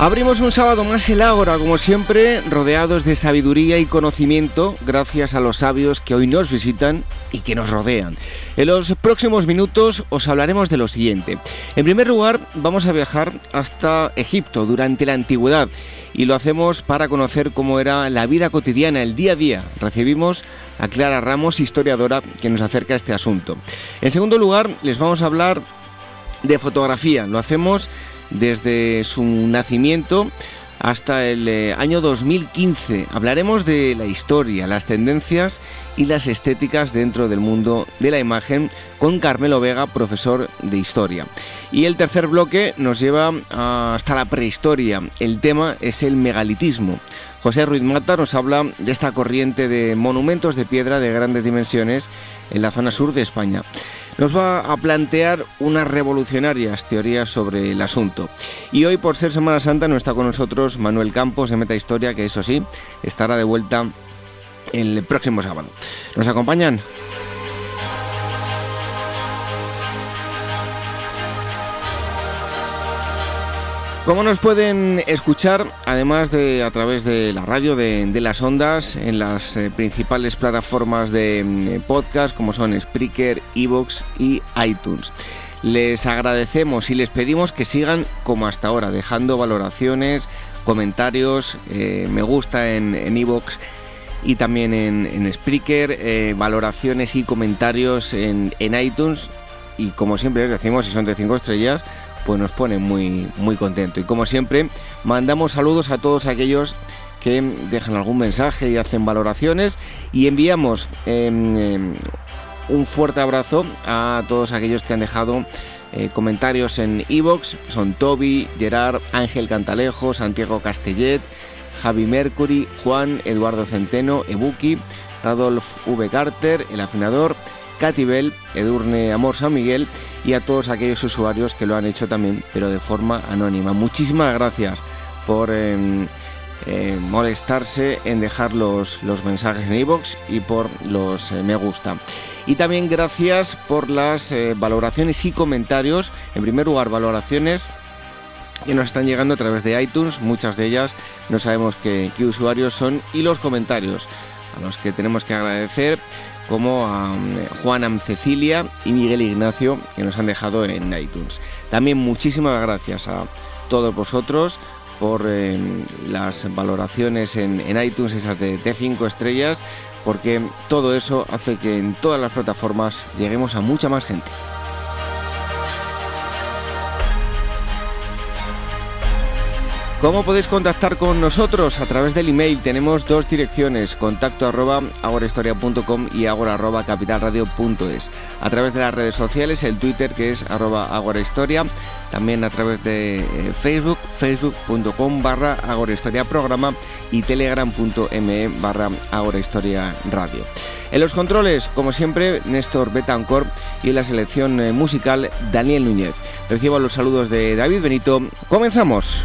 Abrimos un sábado más el Ágora, como siempre, rodeados de sabiduría y conocimiento, gracias a los sabios que hoy nos visitan y que nos rodean. En los próximos minutos os hablaremos de lo siguiente. En primer lugar, vamos a viajar hasta Egipto durante la antigüedad y lo hacemos para conocer cómo era la vida cotidiana, el día a día. Recibimos a Clara Ramos, historiadora, que nos acerca a este asunto. En segundo lugar, les vamos a hablar de fotografía. Lo hacemos desde su nacimiento hasta el eh, año 2015. Hablaremos de la historia, las tendencias y las estéticas dentro del mundo de la imagen con Carmelo Vega, profesor de historia. Y el tercer bloque nos lleva hasta la prehistoria. El tema es el megalitismo. José Ruiz Mata nos habla de esta corriente de monumentos de piedra de grandes dimensiones en la zona sur de España nos va a plantear unas revolucionarias teorías sobre el asunto. Y hoy, por ser Semana Santa, no está con nosotros Manuel Campos de Meta Historia, que eso sí, estará de vuelta el próximo sábado. ¿Nos acompañan? ¿Cómo nos pueden escuchar? Además de a través de la radio de, las ondas, en las eh, principales plataformas de mm, podcast como son Spreaker, Evox y iTunes. Les agradecemos y les pedimos que sigan como hasta ahora, dejando valoraciones, comentarios, eh, me gusta en Evox y también en, Spreaker, eh, valoraciones y comentarios en, en iTunes. Y como siempre les decimos, si son de 5 estrellas, pues nos pone muy, muy contento. Y como siempre, mandamos saludos a todos aquellos que dejan algún mensaje y hacen valoraciones y enviamos em, em, un fuerte abrazo a todos aquellos que han dejado eh, comentarios en iVoox, son Toby, Gerard, Ángel Cantalejo, Santiago Castellet, Javi Mercury, Juan, Eduardo Centeno, Ebuki, Radolf V. Carter, el afinador, Katy Bell, Edurne Amor San Miguel y a todos aquellos usuarios que lo han hecho también, pero de forma anónima. Muchísimas gracias por em, eh, molestarse en dejar los, mensajes en iVoox y por los eh, me gusta. Y también gracias por las eh, valoraciones y comentarios. En primer lugar, valoraciones que nos están llegando a través de iTunes, muchas de ellas no sabemos qué, qué usuarios son, y los comentarios, a los que tenemos que agradecer como a mm, Juana Cecilia y Miguel Ignacio que nos han dejado en iTunes. También muchísimas gracias a todos vosotros por eh, las valoraciones en, iTunes, esas de, de 5 estrellas, porque todo eso hace que en todas las plataformas lleguemos a mucha más gente. ¿Cómo podéis contactar con nosotros? A través del email tenemos dos direcciones, contacto arroba agorahistoria.com y agora arroba capitalradio.es. A través de las redes sociales, el Twitter que es arroba agorahistoria, también a través de eh, Facebook, facebook.com barra agorahistoria programa y telegram.me barra agorahistoria radio. En los controles, como siempre, Néstor Betancor y en la selección eh, musical, Daniel Núñez. Recibo los saludos de David Benito. ¡Comenzamos!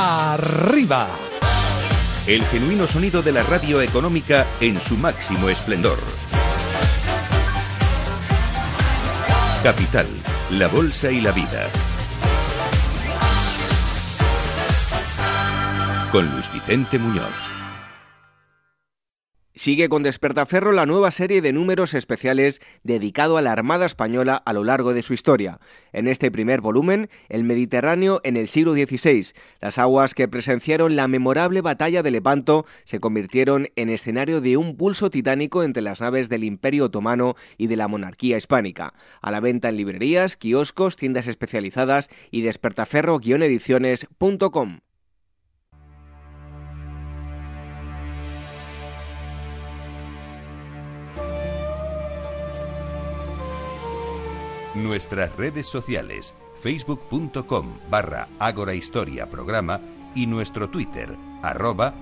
Arriba. El genuino sonido de la radio económica en su máximo esplendor. Capital, la Bolsa y la Vida. Con Luis Vicente Muñoz. Sigue con Despertaferro la nueva serie de números especiales dedicado a la Armada Española a lo largo de su historia. En este primer volumen, el Mediterráneo en el siglo XVI. Las aguas que presenciaron la memorable batalla de Lepanto se convirtieron en escenario de un pulso titánico entre las naves del Imperio Otomano y de la monarquía hispánica. A la venta en librerías, kioscos, tiendas especializadas y despertaferro-ediciones.com. Nuestras redes sociales, facebook.com barra Historia Programa y nuestro Twitter, arroba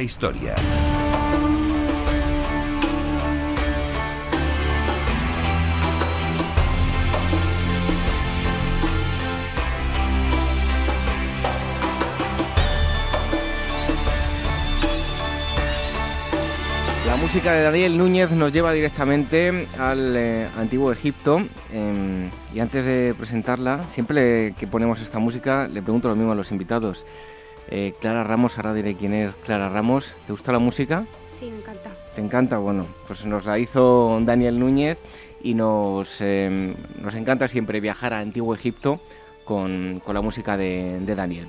Historia. Música de Daniel Núñez nos lleva directamente al eh, antiguo Egipto em, y antes de presentarla, siempre que ponemos esta música le pregunto lo mismo a los invitados. Eh, Clara Ramos, ahora diré quién es Clara Ramos. ¿Te gusta la música? Sí, me encanta. ¿Te encanta? Bueno, pues nos la hizo Daniel Núñez y nos, em, nos encanta siempre viajar a Antiguo Egipto con, la música de, de Daniel.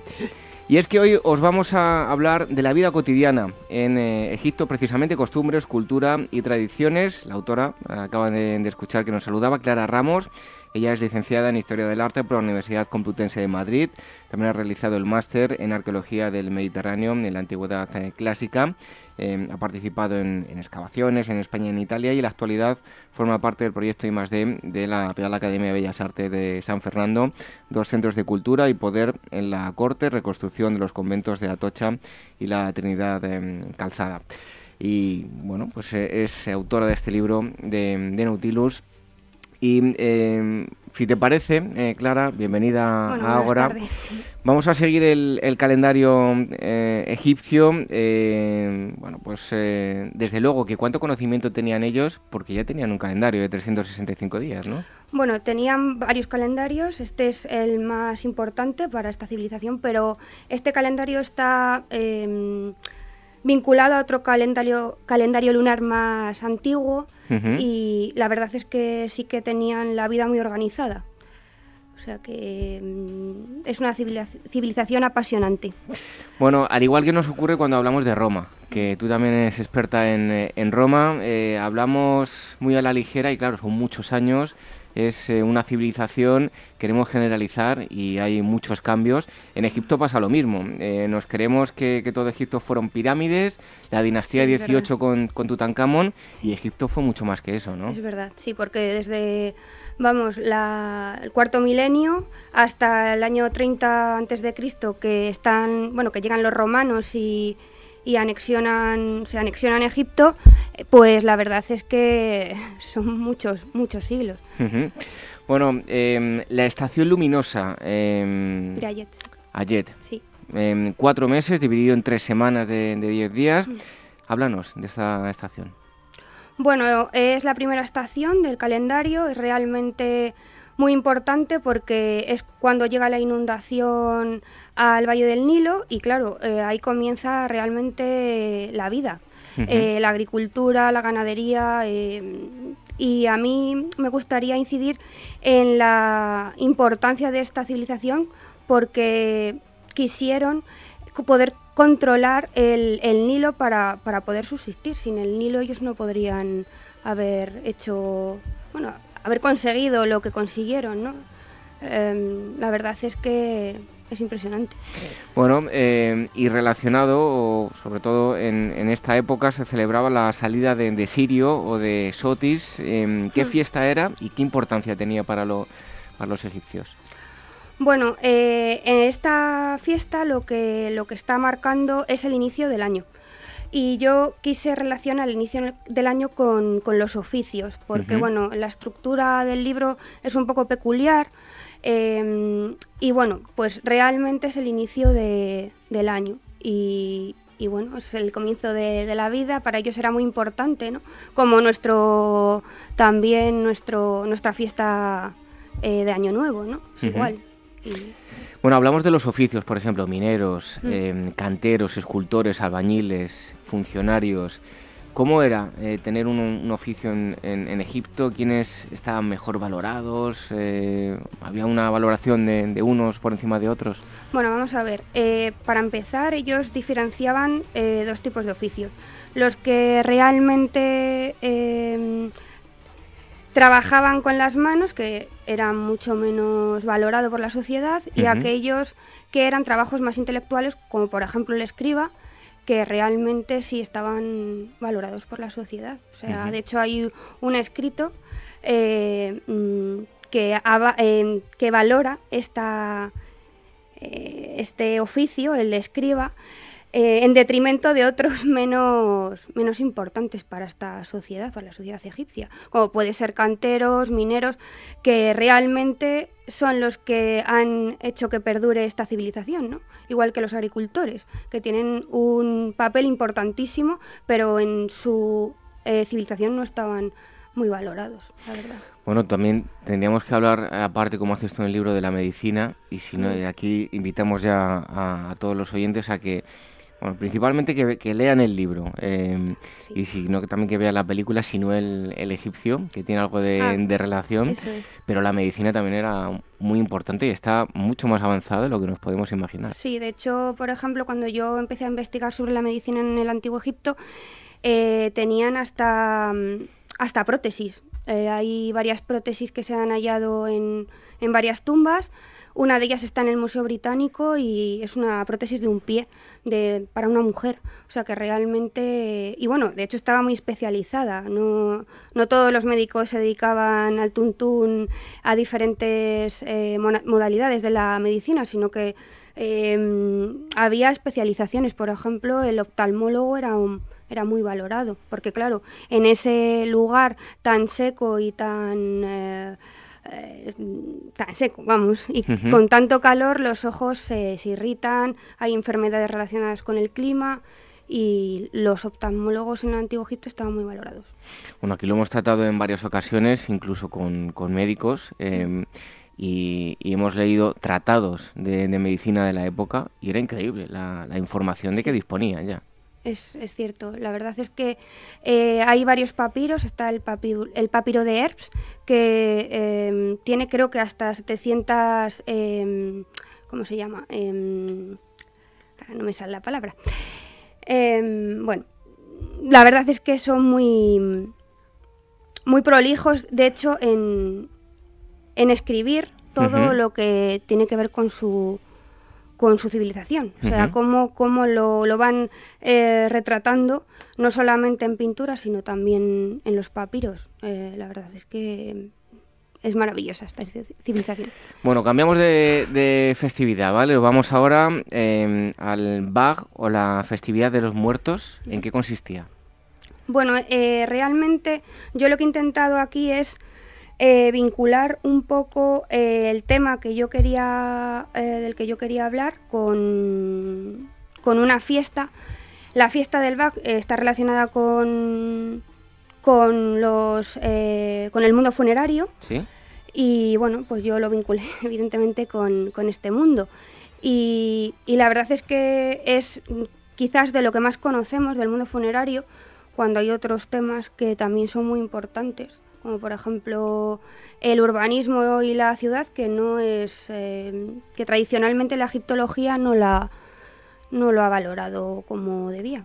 Y es que hoy os vamos a hablar de la vida cotidiana en eh, Egipto, precisamente costumbres, cultura y tradiciones. La autora, acaba de, de, escuchar que nos saludaba, Clara Ramos. Ella es licenciada en Historia del Arte por la Universidad Complutense de Madrid. También ha realizado el máster en Arqueología del Mediterráneo en la Antigüedad eh, Clásica. Eh, ha participado en, excavaciones en España y en Italia y en la actualidad forma parte del proyecto I+D de la Real Academia de Bellas Artes de San Fernando, dos centros de cultura y poder en la corte, reconstrucción de los conventos de Atocha y la Trinidad eh, Calzada. Y bueno, pues es autora de este libro de, de Nautilus y eh, si te parece, eh, Clara, bienvenida a Agora. Vamos a seguir el, calendario eh, egipcio. bueno, pues desde luego que cuánto conocimiento tenían ellos, porque ya tenían un calendario de 365 días, ¿no? Bueno, tenían varios calendarios. Este es el más importante para esta civilización, pero este calendario está em, vinculado a otro calendario, calendario lunar más antiguo y la verdad es que sí que tenían la vida muy organizada. O sea que mm, es una civilización apasionante. Bueno, al igual que nos ocurre cuando hablamos de Roma, que tú también eres experta en, eh, en Roma, eh, hablamos muy a la ligera y claro, son muchos años es eh, una civilización, queremos generalizar y hay muchos cambios. En Egipto pasa lo mismo. Eh, nos creemos que, todo Egipto fueron pirámides, la dinastía 18 con, con, Tutankamón y Egipto fue mucho más que eso, ¿no? Es verdad, sí, porque desde vamos, el cuarto milenio hasta el año 30 antes de Cristo que están, bueno, que llegan los romanos y y anexionan, se anexionan Egipto, pues la verdad es que son muchos, muchos siglos. Bueno, em, la estación luminosa... Eh, de Ayet. Ayet. Sí. Em, cuatro meses, dividido en tres semanas de, de diez días. Mm. Háblanos de esta estación. Bueno, es la primera estación del calendario, es realmente muy importante porque es cuando llega la inundación al Valle del Nilo y claro, eh, ahí comienza realmente la vida, eh, la agricultura, la ganadería eh, y a mí me gustaría incidir en la importancia de esta civilización porque quisieron poder controlar el, el Nilo para, para, poder subsistir. Sin el Nilo ellos no podrían haber hecho, bueno, haber conseguido lo que consiguieron, ¿no? Em, la verdad es que es impresionante. Bueno, eh, y relacionado, sobre todo en, esta época, se celebraba la salida de, Sirio o de Sotis. Em, ¿Qué mm. fiesta era y qué importancia tenía para, para los egipcios? Bueno, eh, en esta fiesta lo que, lo que está marcando es el inicio del año. Y yo quise relacionar el inicio del año con, los oficios, porque bueno, la estructura del libro es un poco peculiar. Em, y bueno, pues realmente es el inicio del año. Y, bueno, es el comienzo de, la vida, para ellos era muy importante, ¿no? Como nuestro, también nuestro, nuestra fiesta eh, de Año Nuevo, ¿no? Es igual. Bueno, hablamos de los oficios, por ejemplo, mineros, mm. em, canteros, escultores, albañiles, funcionarios. ¿Cómo era eh, tener un, oficio en, Egipto? ¿Quiénes estaban mejor valorados? Eh, ¿Había una valoración de, unos por encima de otros? Bueno, vamos a ver. Eh, para empezar, ellos diferenciaban dos tipos de oficios. Los que realmente trabajaban con las manos, que eran mucho menos valorados por la sociedad, y aquellos que eran trabajos más intelectuales, como por ejemplo el escriba, que realmente sí estaban valorados por la sociedad. O sea, de hecho hay un escrito eh, mm, que, eh, que valora esta, eh, este oficio, el de escriba, eh, en detrimento de otros menos, menos importantes para esta sociedad, para la sociedad egipcia, como puede ser canteros, mineros, que realmente son los que han hecho que perdure esta civilización, ¿no? igual que los agricultores, que tienen un papel importantísimo, pero en su eh, civilización no estaban muy valorados, la verdad. Bueno, también tendríamos que hablar, aparte como haces tú en el libro de la medicina, y si no, aquí invitamos ya a todos los oyentes a que bueno, principalmente que, lean el libro em, y si no que también que vean la película, sino el, el egipcio, que tiene algo de, ah, relación, pero la medicina también era muy importante y está mucho más avanzada de lo que nos podemos imaginar. Sí, de hecho, por ejemplo, cuando yo empecé a investigar sobre la medicina en el Antiguo Egipto, eh, tenían hasta, hasta prótesis. Eh, hay varias prótesis que se han hallado en, en varias tumbas. Una de ellas está en el Museo Británico y es una prótesis de un pie de, para una mujer. O sea que realmente, y bueno, de hecho estaba muy especializada. No, todos los médicos se dedicaban al tuntún a diferentes eh, modalidades de la medicina, sino que em, había especializaciones. Por ejemplo, el oftalmólogo era era muy valorado, porque claro, en ese lugar tan seco y tan eh, eh, tan seco, vamos, y con tanto calor los ojos se, irritan, hay enfermedades relacionadas con el clima y los oftalmólogos en el Antiguo Egipto estaban muy valorados. Bueno, aquí lo hemos tratado en varias ocasiones, incluso con, médicos, em, y, hemos leído tratados de, medicina de la época y era increíble la, información de que disponían ya es, es, cierto. La verdad es que eh, hay varios papiros. Está el, papiro, el papiro de Herbs, que em, tiene creo que hasta 700... Em, ¿Cómo se llama? Em, no me sale la palabra. bueno, la verdad es que son muy, muy prolijos, de hecho, en, en escribir todo lo que tiene que ver con su con su civilización. O sea, cómo, cómo lo, lo, van eh, retratando, no solamente en pintura, sino también en los papiros. Eh, la verdad es que es maravillosa esta civilización. Bueno, cambiamos de, festividad, ¿vale? Vamos ahora em, al Bag o la festividad de los muertos. ¿En qué consistía? Bueno, eh, realmente yo lo que he intentado aquí es eh, vincular un poco eh, el tema que yo quería, eh, del que yo quería hablar con, con una fiesta. La fiesta del BAC está relacionada con, con, los, con el mundo funerario. Y bueno, pues yo lo vinculé evidentemente con, con este mundo. Y, y, la verdad es que es quizás de lo que más conocemos del mundo funerario, cuando hay otros temas que también son muy importantes como por ejemplo el urbanismo y la ciudad, que no es eh, que tradicionalmente la egiptología no la no lo ha valorado como debía.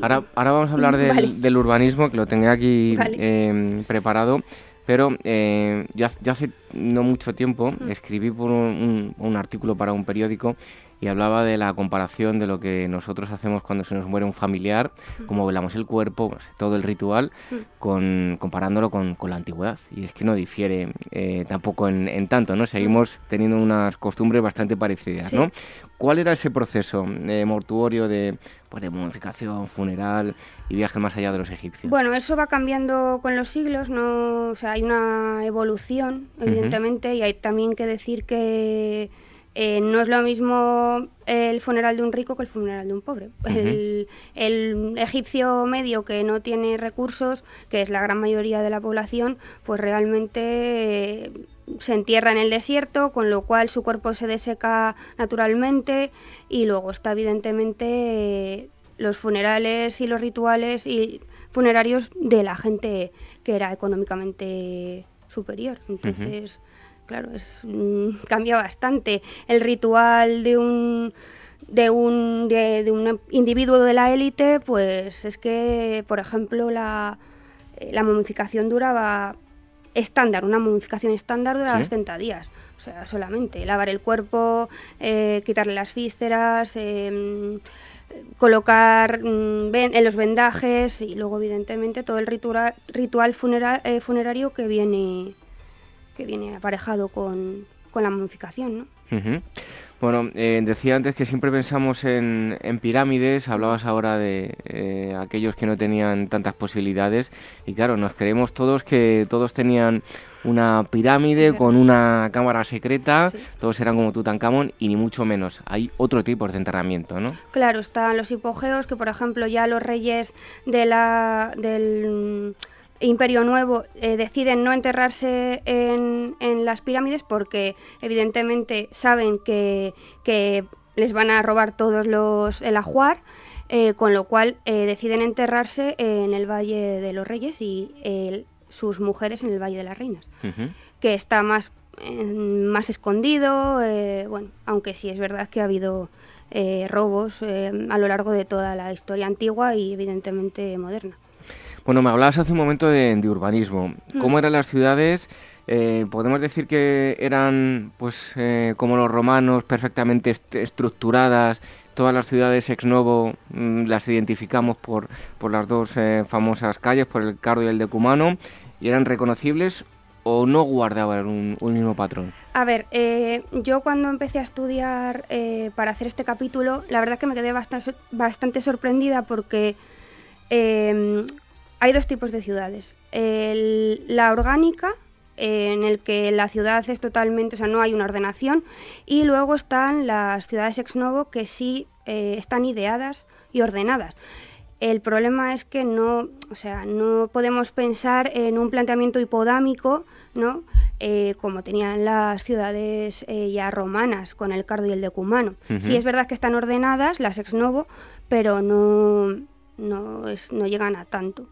ahora, ahora vamos a hablar del, urbanismo, que lo tengo aquí em, preparado, pero eh, yo, hace no mucho tiempo mm. escribí por un, un, artículo para un periódico y hablaba de la comparación de lo que nosotros hacemos cuando se nos muere un familiar, cómo velamos el cuerpo, pues, todo el ritual, con, comparándolo con, con, la antigüedad. Y es que no difiere eh, tampoco en, tanto, ¿no? Seguimos teniendo unas costumbres bastante parecidas, ¿no? ¿Cuál era ese proceso eh, mortuorio de, pues, de momificación, funeral y viaje más allá de los egipcios? Bueno, eso va cambiando con los siglos, ¿no? O sea, hay una evolución, evidentemente, y hay también que decir que eh, no es lo mismo el funeral de un rico que el funeral de un pobre. el, egipcio medio que no tiene recursos, que es la gran mayoría de la población, pues realmente eh, se entierra en el desierto, con lo cual su cuerpo se deseca naturalmente y luego está evidentemente eh, los funerales y los rituales y funerarios de la gente que era económicamente superior. Entonces claro, es, mm, cambia bastante. El ritual de un de un, de, un individuo de la élite, pues es que, por ejemplo, la, eh, la momificación duraba estándar, una momificación estándar duraba 70 días. O sea, solamente lavar el cuerpo, eh, quitarle las vísceras, em, colocar mm, en los vendajes y luego, evidentemente, todo el ritual, ritual eh, funerario que viene que viene aparejado con, la momificación, ¿no? Bueno, eh, decía antes que siempre pensamos en, pirámides, hablabas ahora de eh, aquellos que no tenían tantas posibilidades y claro, nos creemos todos que todos tenían una pirámide con una cámara secreta, todos eran como Tutankamón y ni mucho menos. Hay otro tipo de enterramiento, ¿no? Claro, están los hipogeos que por ejemplo ya los reyes de la del Imperio Nuevo eh, deciden no enterrarse en, las pirámides porque evidentemente saben que, les van a robar todos los el ajuar, eh, con lo cual eh, deciden enterrarse en el Valle de los Reyes y sus mujeres en el Valle de las Reinas, que está más, más escondido, bueno, aunque sí es verdad que ha habido robos a lo largo de toda la historia antigua y evidentemente moderna. Bueno, me hablabas hace un momento de, urbanismo. Mm. ¿Cómo eran las ciudades? Eh, podemos decir que eran, pues, eh, como los romanos, perfectamente estructuradas. Todas las ciudades ex novo mm, las identificamos por, por las dos eh, famosas calles, por el Cardo y el Decumano, y eran reconocibles o no guardaban un, un mismo patrón? A ver, yo cuando empecé a estudiar para hacer este capítulo, la verdad que me quedé bastante, bastante sorprendida porque hay dos tipos de ciudades. la orgánica, en el que la ciudad es totalmente, o sea, no hay una ordenación, y luego están las ciudades ex novo que sí eh, están ideadas y ordenadas. El problema es que no, o sea, no podemos pensar en un planteamiento hipodámico, ¿no? Eh, como tenían las ciudades eh, ya romanas con el Cardo y el Decumano. Sí es verdad que están ordenadas las ex novo, pero no, no, es, no llegan a tanto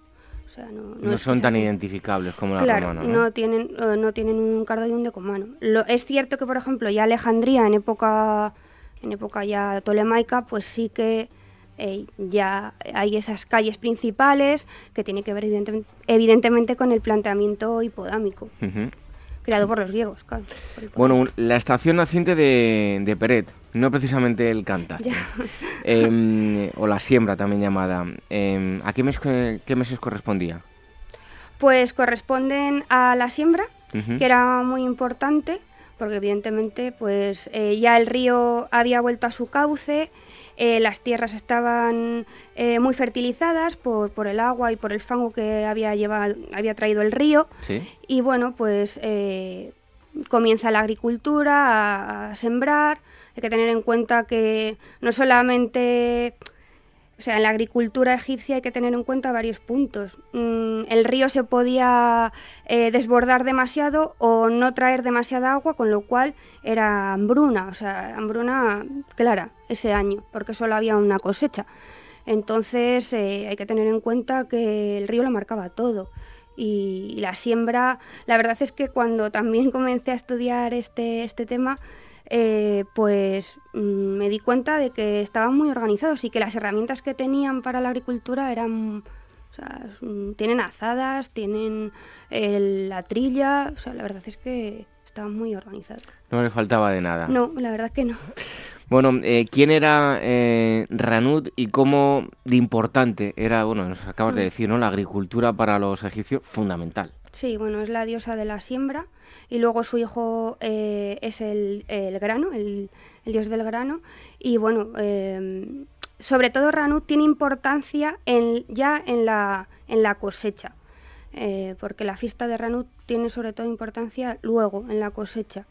no, son tan identificables como la claro, ¿no? tienen, no tienen un cardo y un decumano. Lo, es cierto que, por ejemplo, ya Alejandría en época, en época ya tolemaica, pues sí que eh, ya hay esas calles principales que tiene que ver evidentemente, con el planteamiento hipodámico. Creado por los griegos, claro. Bueno, la estación naciente de, de Peret, no precisamente el cantar. Em, o la siembra también llamada. Em, ¿A qué, meses correspondía? Pues corresponden a la siembra, que era muy importante, porque evidentemente pues eh, ya el río había vuelto a su cauce, eh, las tierras estaban eh, muy fertilizadas por, por, el agua y por el fango que había, llevado, había traído el río. Y bueno, pues comienza la agricultura a sembrar, hay que tener en cuenta que no solamente, o sea, en la agricultura egipcia hay que tener en cuenta varios puntos. Mm, el río se podía eh, desbordar demasiado o no traer demasiada agua, con lo cual era hambruna, o sea, hambruna clara ese año, porque solo había una cosecha. Entonces eh, hay que tener en cuenta que el río lo marcaba todo. Y la siembra, la verdad es que cuando también comencé a estudiar este, este tema, eh, pues mm, me di cuenta de que estaban muy organizados y que las herramientas que tenían para la agricultura eran, o sea, mm, tienen azadas, tienen la trilla, o sea, la verdad es que estaba muy organizado. No le faltaba de nada. No, la verdad que no. Bueno, eh, ¿quién era eh, Ranud y cómo de importante era, bueno, nos acabas de mm. decir, ¿no? La agricultura para los egipcios, fundamental. Sí, bueno, es la diosa de la siembra y luego su hijo eh, es el, grano, el, dios del grano. Y bueno, em, sobre todo Ranud tiene importancia en, ya en la, en la cosecha, eh, porque la fiesta de Ranud tiene sobre todo importancia luego en la cosecha.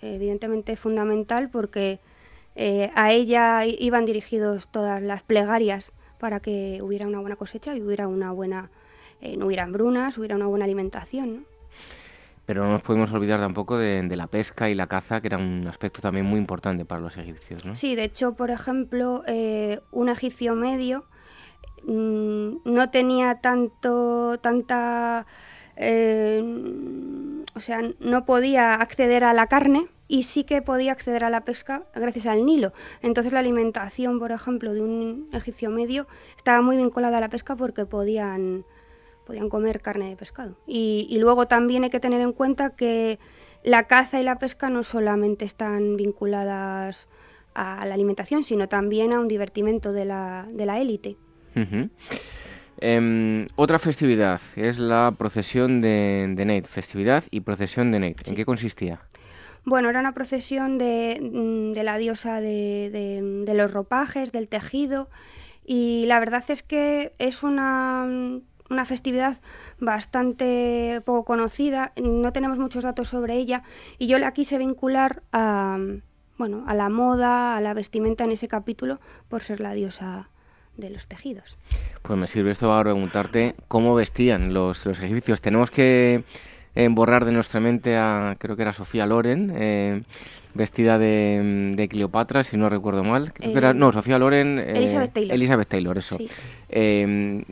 evidentemente es fundamental porque eh, a ella iban dirigidos todas las plegarias para que hubiera una buena cosecha y hubiera una buena, no hubiera hambrunas, hubiera una buena alimentación. ¿no? Pero no nos podemos olvidar tampoco de, la pesca y la caza, que era un aspecto también muy importante para los egipcios. ¿no? Sí, de hecho, por ejemplo, eh, un egipcio medio mm, no tenía tanto, tanta... Eh, o sea, no podía acceder a la carne y sí que podía acceder a la pesca gracias al Nilo. Entonces la alimentación, por ejemplo, de un egipcio medio estaba muy vinculada a la pesca porque podían podían comer carne de pescado. Y, luego también hay que tener en cuenta que la caza y la pesca no solamente están vinculadas a la alimentación, sino también a un divertimento de la, de la élite. Em, otra festividad es la procesión de, de festividad y procesión de Neit. ¿En qué consistía? Bueno, era una procesión de, mm, de la diosa de, de, los ropajes, del tejido, y la verdad es que es una una festividad bastante poco conocida, no tenemos muchos datos sobre ella y yo la quise vincular a, bueno, a la moda, a la vestimenta en ese capítulo por ser la diosa de los tejidos. Pues me sirve esto para preguntarte cómo vestían los, los egipcios. Tenemos que eh, borrar de nuestra mente a, creo que era Sofía Loren, eh, vestida de, de, Cleopatra, si no recuerdo mal. Eh, no, Sofía Loren. Elizabeth Taylor. Elizabeth Taylor, eso. Em,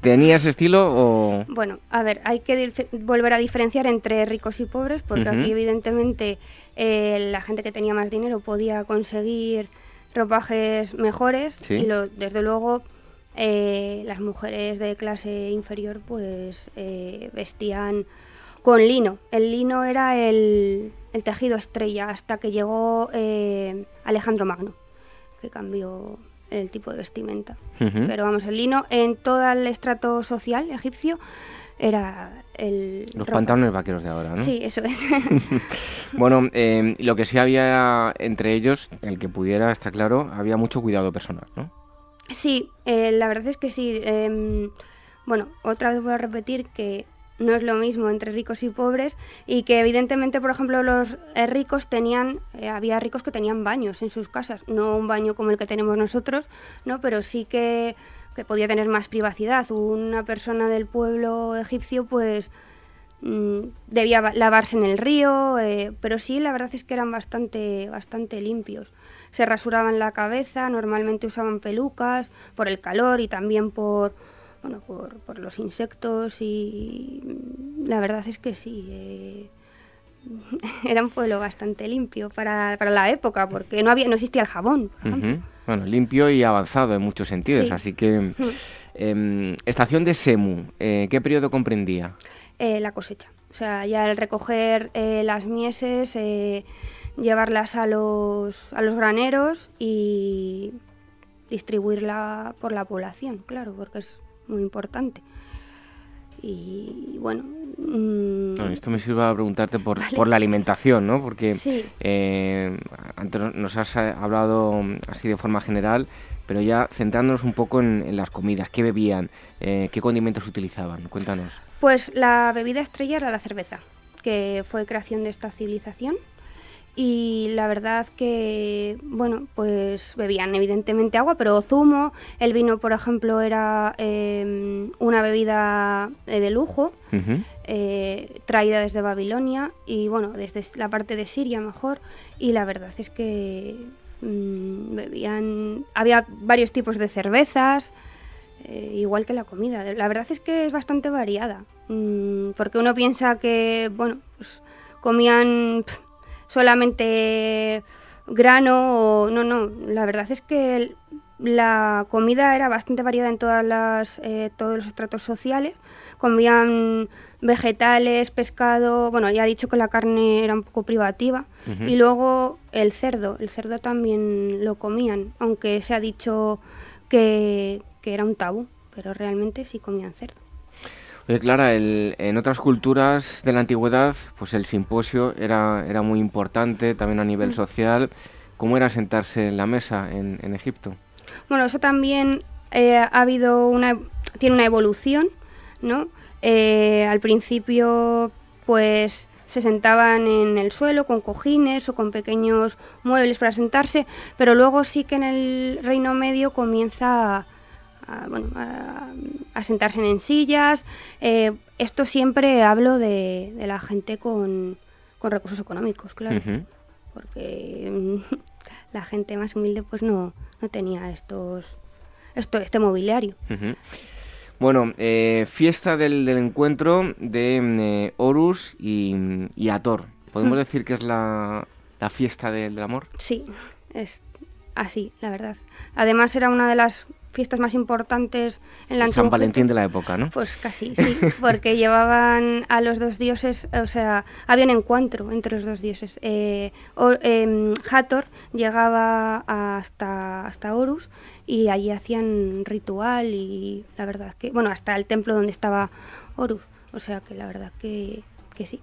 ¿Tenía ese estilo o...? Bueno, a ver, hay que volver a diferenciar entre ricos y pobres, porque aquí evidentemente la gente que tenía más dinero podía conseguir ropajes mejores y lo, desde luego las mujeres de clase inferior pues vestían con lino. El lino era el, tejido estrella hasta que llegó eh, Alejandro Magno, que cambió el tipo de vestimenta. Pero vamos, el lino en todo el estrato social egipcio era el... Los pantalones vaqueros de ahora, ¿no? Sí, eso es. bueno, eh, lo que sí había entre ellos, el que pudiera, está claro, había mucho cuidado personal, ¿no? Sí, eh, la verdad es que sí. Em, bueno, otra vez voy a repetir que no es lo mismo entre ricos y pobres y que evidentemente, por ejemplo, los eh, ricos tenían, eh, había ricos que tenían baños en sus casas, no un baño como el que tenemos nosotros, ¿no? pero sí que, podía tener más privacidad. Una persona del pueblo egipcio pues mm, debía lavarse en el río, eh, pero sí la verdad es que eran bastante, bastante limpios. Se rasuraban la cabeza, normalmente usaban pelucas por el calor y también por bueno, por, por los insectos y la verdad es que sí. Eh, era un pueblo bastante limpio para, para, la época, porque no había no existía el jabón, Bueno, limpio y avanzado en muchos sentidos, así que... Em, estación de Semu, eh, ¿qué periodo comprendía? Eh, la cosecha. O sea, ya el recoger las mieses, llevarlas a los, a los graneros y distribuirla por la población, claro, porque es muy importante. Y bueno. Mm, esto me sirve a preguntarte por, por la alimentación, ¿no? Porque eh, antes nos has eh, hablado así de forma general, pero ya centrándonos un poco en, las comidas, ¿qué bebían? Eh, ¿Qué condimentos utilizaban? Cuéntanos. Pues la bebida estrella era la cerveza, que fue creación de esta civilización y la verdad que, bueno, pues bebían evidentemente agua, pero zumo, el vino, por ejemplo, era em, una bebida eh, de lujo, eh, traída desde Babilonia y, bueno, desde la parte de Siria mejor, y la verdad es que mm, bebían, había varios tipos de cervezas, eh, igual que la comida, la verdad es que es bastante variada, mm, porque uno piensa que, bueno, pues comían solamente grano o no, no, la verdad es que la comida era bastante variada en todas las, eh, todos los estratos sociales, comían vegetales, pescado, bueno, ya ha dicho que la carne era un poco privativa. Y luego el cerdo, el cerdo también lo comían, aunque se ha dicho que, que era un tabú, pero realmente sí comían cerdo. Oye, Clara, el, en otras culturas de la antigüedad, pues el simposio era, era muy importante también a nivel mm. social. ¿Cómo era sentarse en la mesa en, en Egipto? Bueno, eso también eh, ha habido una, tiene una evolución, ¿no? Eh, al principio, pues se sentaban en el suelo con cojines o con pequeños muebles para sentarse, pero luego sí que en el Reino Medio comienza a, bueno, a, sentarse en sillas. Eh, esto siempre hablo de, la gente con, recursos económicos, claro, porque mm, la gente más humilde pues no, no tenía estos, esto, este mobiliario. Bueno, eh, fiesta del, encuentro de mm, eh, Horus y, Ator. ¿Podemos mm. decir que es la, fiesta del amor? Sí, es así, la verdad. Además era una de las fiestas más importantes en la San Valentín de la época, ¿no? Pues casi, sí, porque llevaban a los dos dioses, o sea, había un encuentro entre los dos dioses. Eh, em, Hathor llegaba hasta, hasta Horus y allí hacían ritual y la verdad que, bueno, hasta el templo donde estaba Horus, o sea que la verdad que sí.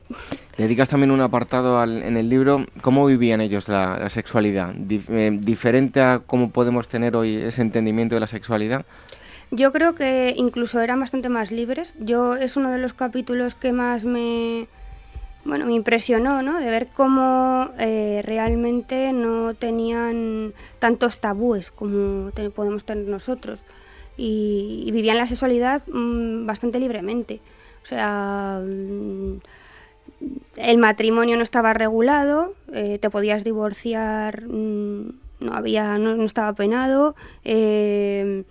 Dedicas también un apartado en el libro, ¿cómo vivían ellos la, sexualidad? Eh, ¿Diferente a cómo podemos tener hoy ese entendimiento de la sexualidad? Yo creo que incluso eran bastante más libres. Yo es uno de los capítulos que más me, bueno, me impresionó, ¿no? De ver cómo eh, realmente no tenían tantos tabúes como podemos tener nosotros y, vivían la sexualidad mm, bastante libremente. O sea, mm, el matrimonio no estaba regulado, eh, te podías divorciar, mm, no había, no, estaba penado. Eh,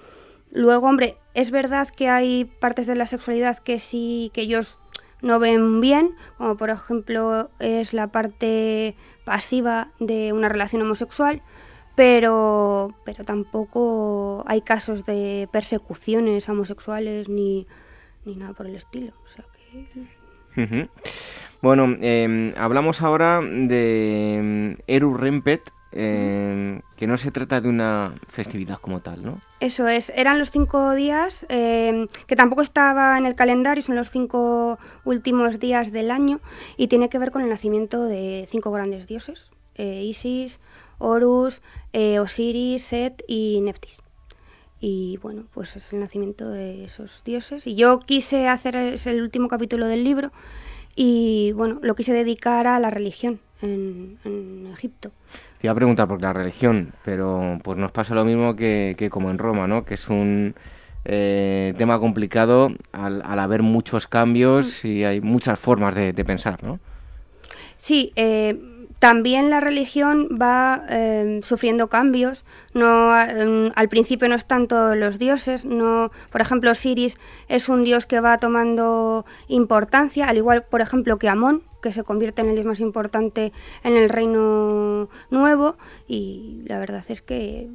luego, hombre, es verdad que hay partes de la sexualidad que sí, que ellos no ven bien, como por ejemplo es la parte pasiva de una relación homosexual, pero, pero tampoco hay casos de persecuciones homosexuales ni, ni nada por el estilo. O sea que... Bueno, em, hablamos ahora de em, Eru Rempet, em, que no se trata de una festividad como tal, ¿no? Eso es, eran los cinco días, que tampoco estaba en el calendario, son los cinco últimos días del año y tiene que ver con el nacimiento de cinco grandes dioses, eh, Isis, Horus, eh, Osiris, Set y Neftis. Y bueno, pues es el nacimiento de esos dioses. Y yo quise hacer, es el último capítulo del libro, y bueno, lo quise dedicar a la religión en, Egipto. Te iba a preguntar por la religión, pero pues nos pasa lo mismo que, como en Roma, ¿no? Que es un eh, tema complicado al, haber muchos cambios mm. y hay muchas formas de, de pensar, ¿no? Sí, eh, también la religión va em, sufriendo cambios. No, em, al principio no están todos los dioses. No, por ejemplo, Osiris es un dios que va tomando importancia, al igual, por ejemplo, que Amón, que se convierte en el dios más importante en el reino nuevo. Y la verdad es que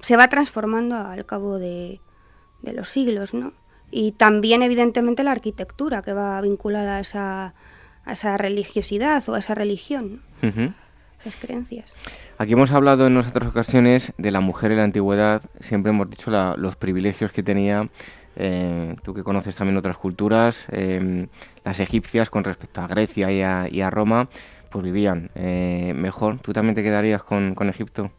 se va transformando al cabo de, de los siglos, ¿no? Y también, evidentemente, la arquitectura que va vinculada a esa a esa religiosidad o a esa religión, esas creencias. Aquí hemos hablado en otras ocasiones de la mujer en la antigüedad, siempre hemos dicho los privilegios que tenía, eh, tú que conoces también otras culturas, eh, las egipcias con respecto a Grecia y a, Roma, pues vivían eh, mejor. ¿Tú también te quedarías con, Egipto?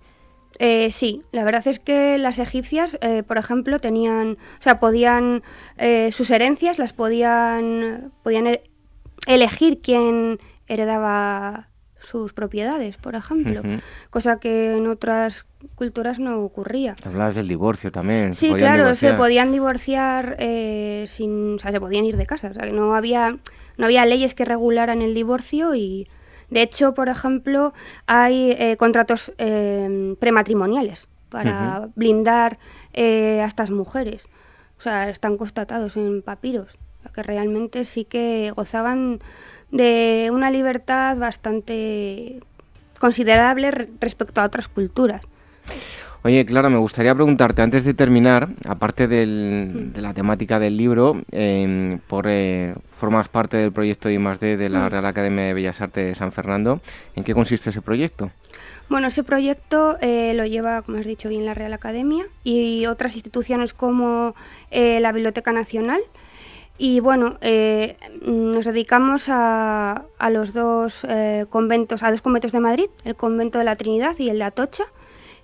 sí, la verdad es que las egipcias, por ejemplo, tenían, o sea, podían, sus herencias las podían, podían elegir quién heredaba sus propiedades, por ejemplo, cosa que en otras culturas no ocurría. Hablabas del divorcio también. Sí, claro, se podían divorciar eh, sin, o sea, se podían ir de casa, o sea, que no había, no había leyes que regularan el divorcio y, de hecho, por ejemplo, hay eh, contratos eh, prematrimoniales para blindar a estas mujeres, o sea, están constatados en papiros que realmente sí que gozaban de una libertad bastante considerable respecto a otras culturas. Oye, Clara, me gustaría preguntarte antes de terminar, aparte del, mm. de la temática del libro, em, por eh, formas parte del proyecto I+D de la mm. Real Academia de Bellas Artes de San Fernando. ¿En qué consiste ese proyecto? Bueno, ese proyecto eh, lo lleva, como has dicho bien, la Real Academia y otras instituciones como eh, la Biblioteca Nacional. Y bueno, eh, nos dedicamos a, los dos conventos, a dos conventos de Madrid, el convento de la Trinidad y el de Atocha.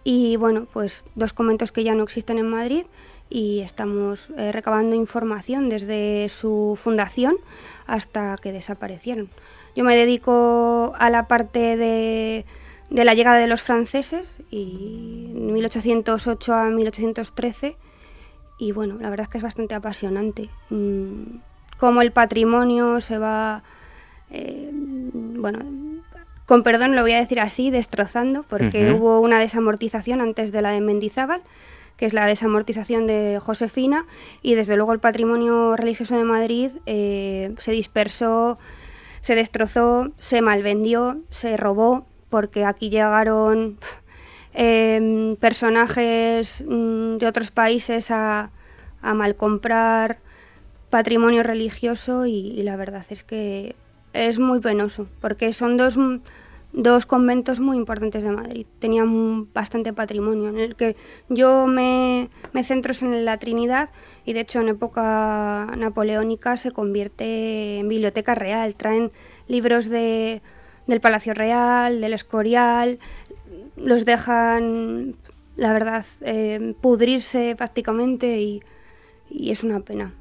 Y bueno, pues dos conventos que ya no existen en Madrid y estamos recabando información desde su fundación hasta que desaparecieron. Yo me dedico a la parte de de la llegada de los franceses y 1808 a 1813 y bueno, la verdad es que es bastante apasionante mm, cómo el patrimonio se va, eh, bueno, con perdón lo voy a decir así, destrozando, porque hubo una desamortización antes de la de Mendizábal, que es la desamortización de Josefina, y desde luego el patrimonio religioso de Madrid eh, se dispersó, se destrozó, se malvendió, se robó, porque aquí llegaron em, personajes mm, de otros países a, a malcomprar patrimonio religioso y, la verdad es que es muy penoso, porque son dos, dos conventos muy importantes de Madrid. Tenían bastante patrimonio, en el que yo me, me centro en la Trinidad y de hecho en época napoleónica se convierte en biblioteca real. Traen libros de del Palacio Real, del Escorial, los dejan, la verdad, eh, pudrirse prácticamente y, es una pena.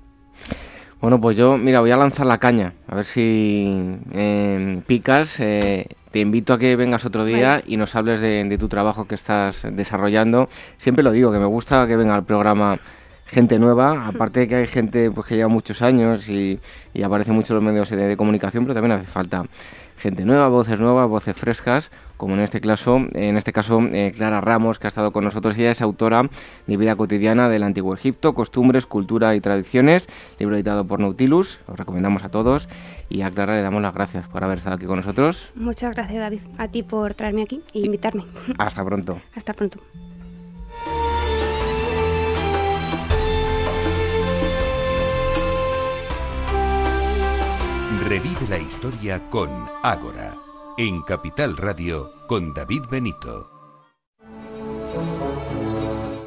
Bueno, pues yo, mira, voy a lanzar la caña, a ver si eh, picas. Eh, te invito a que vengas otro día y nos hables de, tu trabajo que estás desarrollando. Siempre lo digo, que me gusta que venga al programa gente nueva, aparte de que hay gente pues, que lleva muchos años y, aparece mucho en los medios de comunicación, pero también hace falta gente nueva, voces nuevas, voces frescas, como en este caso, en este caso eh, Clara Ramos, que ha estado con nosotros. Ella es autora de Vida cotidiana del Antiguo Egipto, Costumbres, Cultura y Tradiciones, libro editado por Nautilus. Lo recomendamos a todos y a Clara le damos las gracias por haber estado aquí con nosotros. Muchas gracias, David, a ti por traerme aquí e invitarme. Hasta pronto. Hasta pronto. Revive la historia con Ágora, en Capital Radio con David Benito.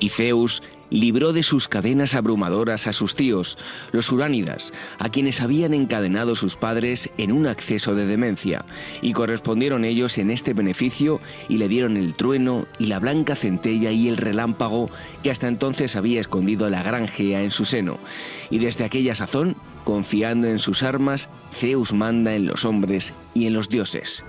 Y Zeus libró de sus cadenas abrumadoras a sus tíos, los uránidas, a quienes habían encadenado sus padres en un acceso de demencia, y correspondieron ellos en este beneficio y le dieron el trueno y la blanca centella y el relámpago que hasta entonces había escondido la gran Gea en su seno. Y desde aquella sazón Confiando en sus armas, Zeus manda en los hombres y en los dioses.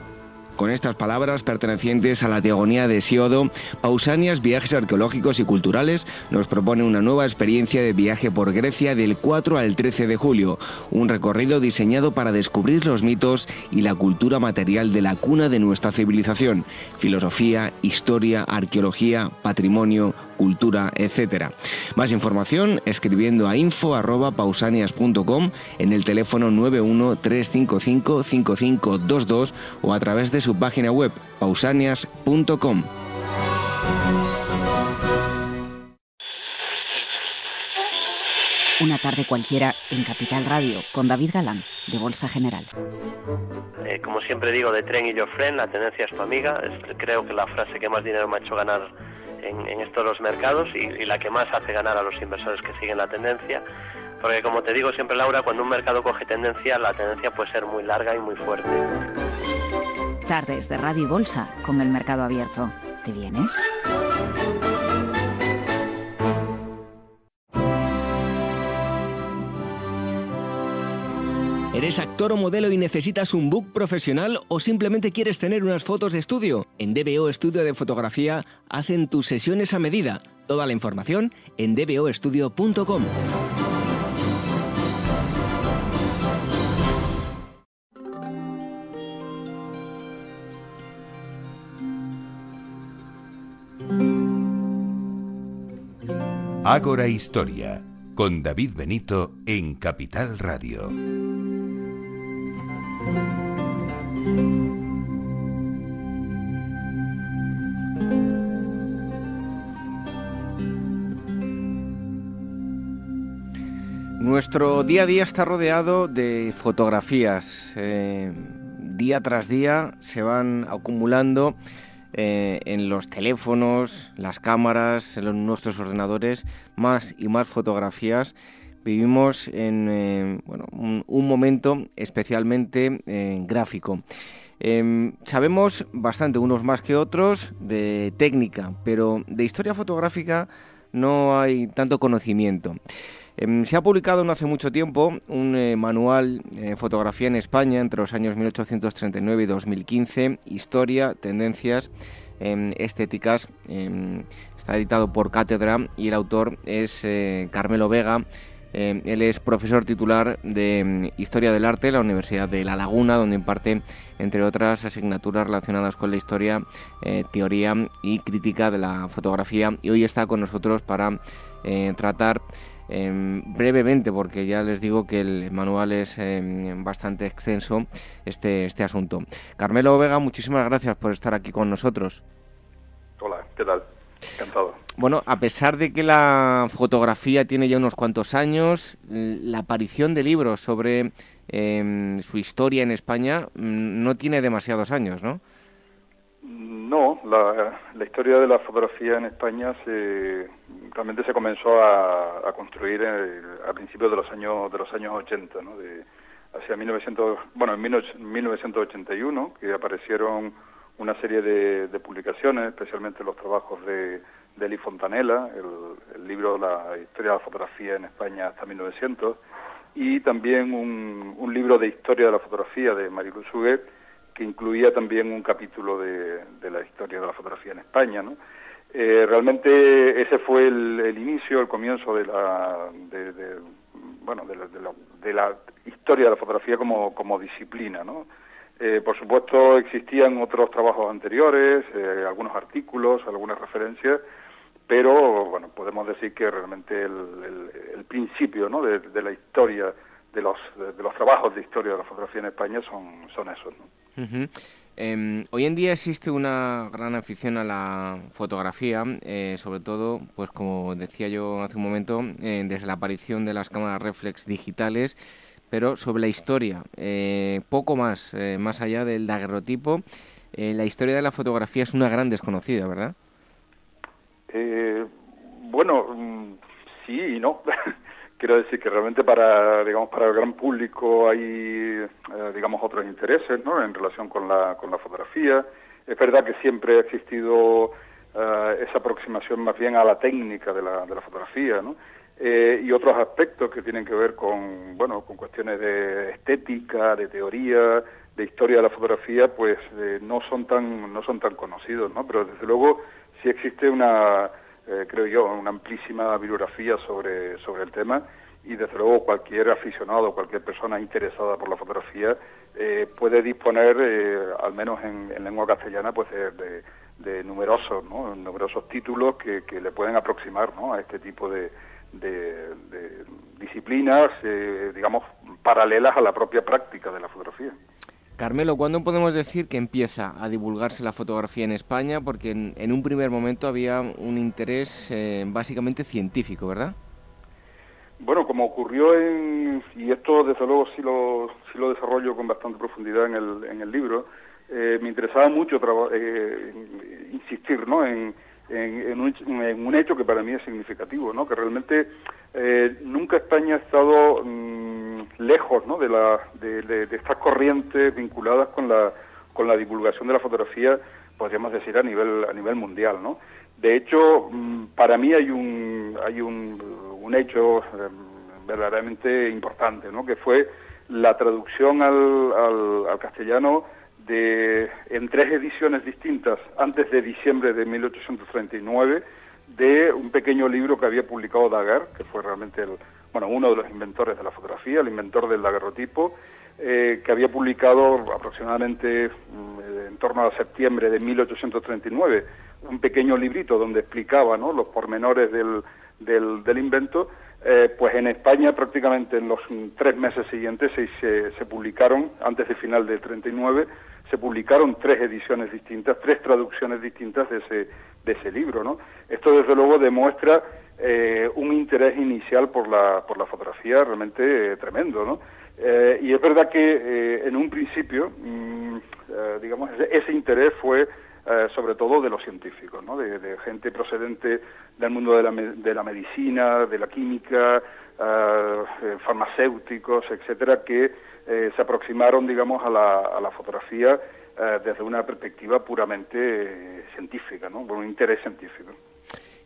Con estas palabras pertenecientes a la teogonía de Siodo, Pausanias Viajes Arqueológicos y Culturales nos propone una nueva experiencia de viaje por Grecia del 4 al 13 de julio, un recorrido diseñado para descubrir los mitos y la cultura material de la cuna de nuestra civilización, filosofía, historia, arqueología, patrimonio, cultura, etc. Más información escribiendo a info.pausanias.com en el teléfono 913555522 o a través de su página web pausanias.com. Una tarde cualquiera en Capital Radio con David Galán, de Bolsa General. Eh, como siempre digo, de tren y yo fren, la tendencia es tu amiga. creo que la frase que más dinero me ha hecho ganar en, estos los mercados y, la que más hace ganar a los inversores que siguen la tendencia. Porque como te digo siempre, Laura, cuando un mercado coge tendencia, la tendencia puede ser muy larga y muy fuerte. Tardes de Radio y Bolsa con el mercado abierto. ¿Te vienes? ¿Eres actor o modelo y necesitas un book profesional o simplemente quieres tener unas fotos de estudio? En DBO Estudio de Fotografía hacen tus sesiones a medida. Toda la información en dboestudio.com. Ágora Historia, con David Benito en Capital Radio. Nuestro día a día está rodeado de fotografías. Eh, día tras día se van acumulando eh, en los teléfonos, las cámaras, en nuestros ordenadores, más y más fotografías. Vivimos en eh, un, momento especialmente gráfico. Em, sabemos bastante, unos más que otros, de técnica, pero de historia fotográfica no hay tanto conocimiento. Em, se ha publicado no hace mucho tiempo un eh, manual de fotografía en España entre los años 1839 y 2015, Historia, Tendencias em, Estéticas. Em, está editado por Cátedra y el autor es eh, Carmelo Vega. él es profesor titular de Historia del Arte en la Universidad de La Laguna, donde imparte, entre otras asignaturas relacionadas con la historia, eh, teoría y crítica de la fotografía. Y hoy está con nosotros para tratar Em, brevemente, porque ya les digo que el manual es em, bastante extenso, este, este asunto. Carmelo Vega, muchísimas gracias por estar aquí con nosotros. Hola, ¿qué tal? Encantado. Bueno, a pesar de que la fotografía tiene ya unos cuantos años, la aparición de libros sobre em, su historia en España mm, no tiene demasiados años, ¿no? No, la, historia de la fotografía en España se, realmente se comenzó a, construir a principios de los años de los años 80, ¿no? De, hacia 1900, bueno, en 1981 que aparecieron una serie de, publicaciones, especialmente los trabajos de, de Fontanella, el, libro La historia de la fotografía en España hasta 1900, y también un, un libro de historia de la fotografía de Marilu Suguet, que incluía también un capítulo de, la historia de la fotografía en España. ¿no? Eh, realmente ese fue el, inicio, el comienzo de la, de, bueno, de la, historia de la fotografía como, como disciplina. ¿no? Eh, por supuesto existían otros trabajos anteriores, eh, algunos artículos, algunas referencias, pero bueno, podemos decir que realmente el, principio ¿no? de, la historia de los, de, los trabajos de historia de la fotografía en España son, son esos. ¿no? Em, hoy en día existe una gran afición a la fotografía, eh, sobre todo, pues como decía yo hace un momento, eh, desde la aparición de las cámaras reflex digitales, pero sobre la historia, eh, poco más, más allá del daguerrotipo, la historia de la fotografía es una gran desconocida, ¿verdad? bueno, mm, sí y no. quiero decir que realmente para digamos para el gran público hay eh, digamos otros intereses ¿no? en relación con la con la fotografía es verdad que siempre ha existido eh, esa aproximación más bien a la técnica de la, de la fotografía ¿no? Eh, y otros aspectos que tienen que ver con bueno con cuestiones de estética de teoría de historia de la fotografía pues no son tan no son tan conocidos ¿no? pero desde luego sí existe una eh, creo yo, una amplísima bibliografía sobre, sobre el tema y desde luego cualquier aficionado, cualquier persona interesada por la fotografía eh, puede disponer, eh, al menos en, lengua castellana, pues de, numerosos, ¿no? numerosos títulos que, que, le pueden aproximar ¿no? a este tipo de, de disciplinas, digamos, paralelas a la propia práctica de la fotografía. Carmelo, ¿cuándo podemos decir que empieza a divulgarse la fotografía en España? Porque en, un primer momento había un interés eh, básicamente científico, ¿verdad? Bueno, como ocurrió en, y esto desde luego sí lo, sí lo desarrollo con bastante profundidad en el, en el libro, eh, me interesaba mucho eh, insistir ¿no? en, en, un, hecho que para mí es significativo, ¿no? que realmente nunca España ha estado... Mm, lejos ¿no? de, la, de, estas corrientes vinculadas con la, con la divulgación de la fotografía, podríamos decir, a nivel, a nivel mundial. ¿no? De hecho, mm, para mí hay un, hay un, un hecho em, verdaderamente importante, ¿no? que fue la traducción al, al, al castellano de, en tres ediciones distintas antes de diciembre de 1839 de un pequeño libro que había publicado Daguerre, que fue realmente el, bueno, uno de los inventores de la fotografía, el inventor del daguerrotipo, eh, que había publicado aproximadamente mm, en torno a septiembre de 1839 un pequeño librito donde explicaba los pormenores del, invento, eh, pues en España prácticamente en los tres meses siguientes se, se, publicaron, antes del final del 39, se publicaron tres ediciones distintas, tres traducciones distintas de ese, de ese libro. ¿no? Esto desde luego demuestra eh, un interés inicial por la, por la fotografía realmente tremendo. ¿no? y es verdad que en un principio, mm, digamos, ese interés fue eh, sobre todo de los científicos, ¿no? de, gente procedente del mundo de la, de la medicina, de la química, eh, eh, farmacéuticos, etcétera, que se aproximaron, digamos, a la, a la fotografía desde una perspectiva puramente científica, ¿no? por un interés científico.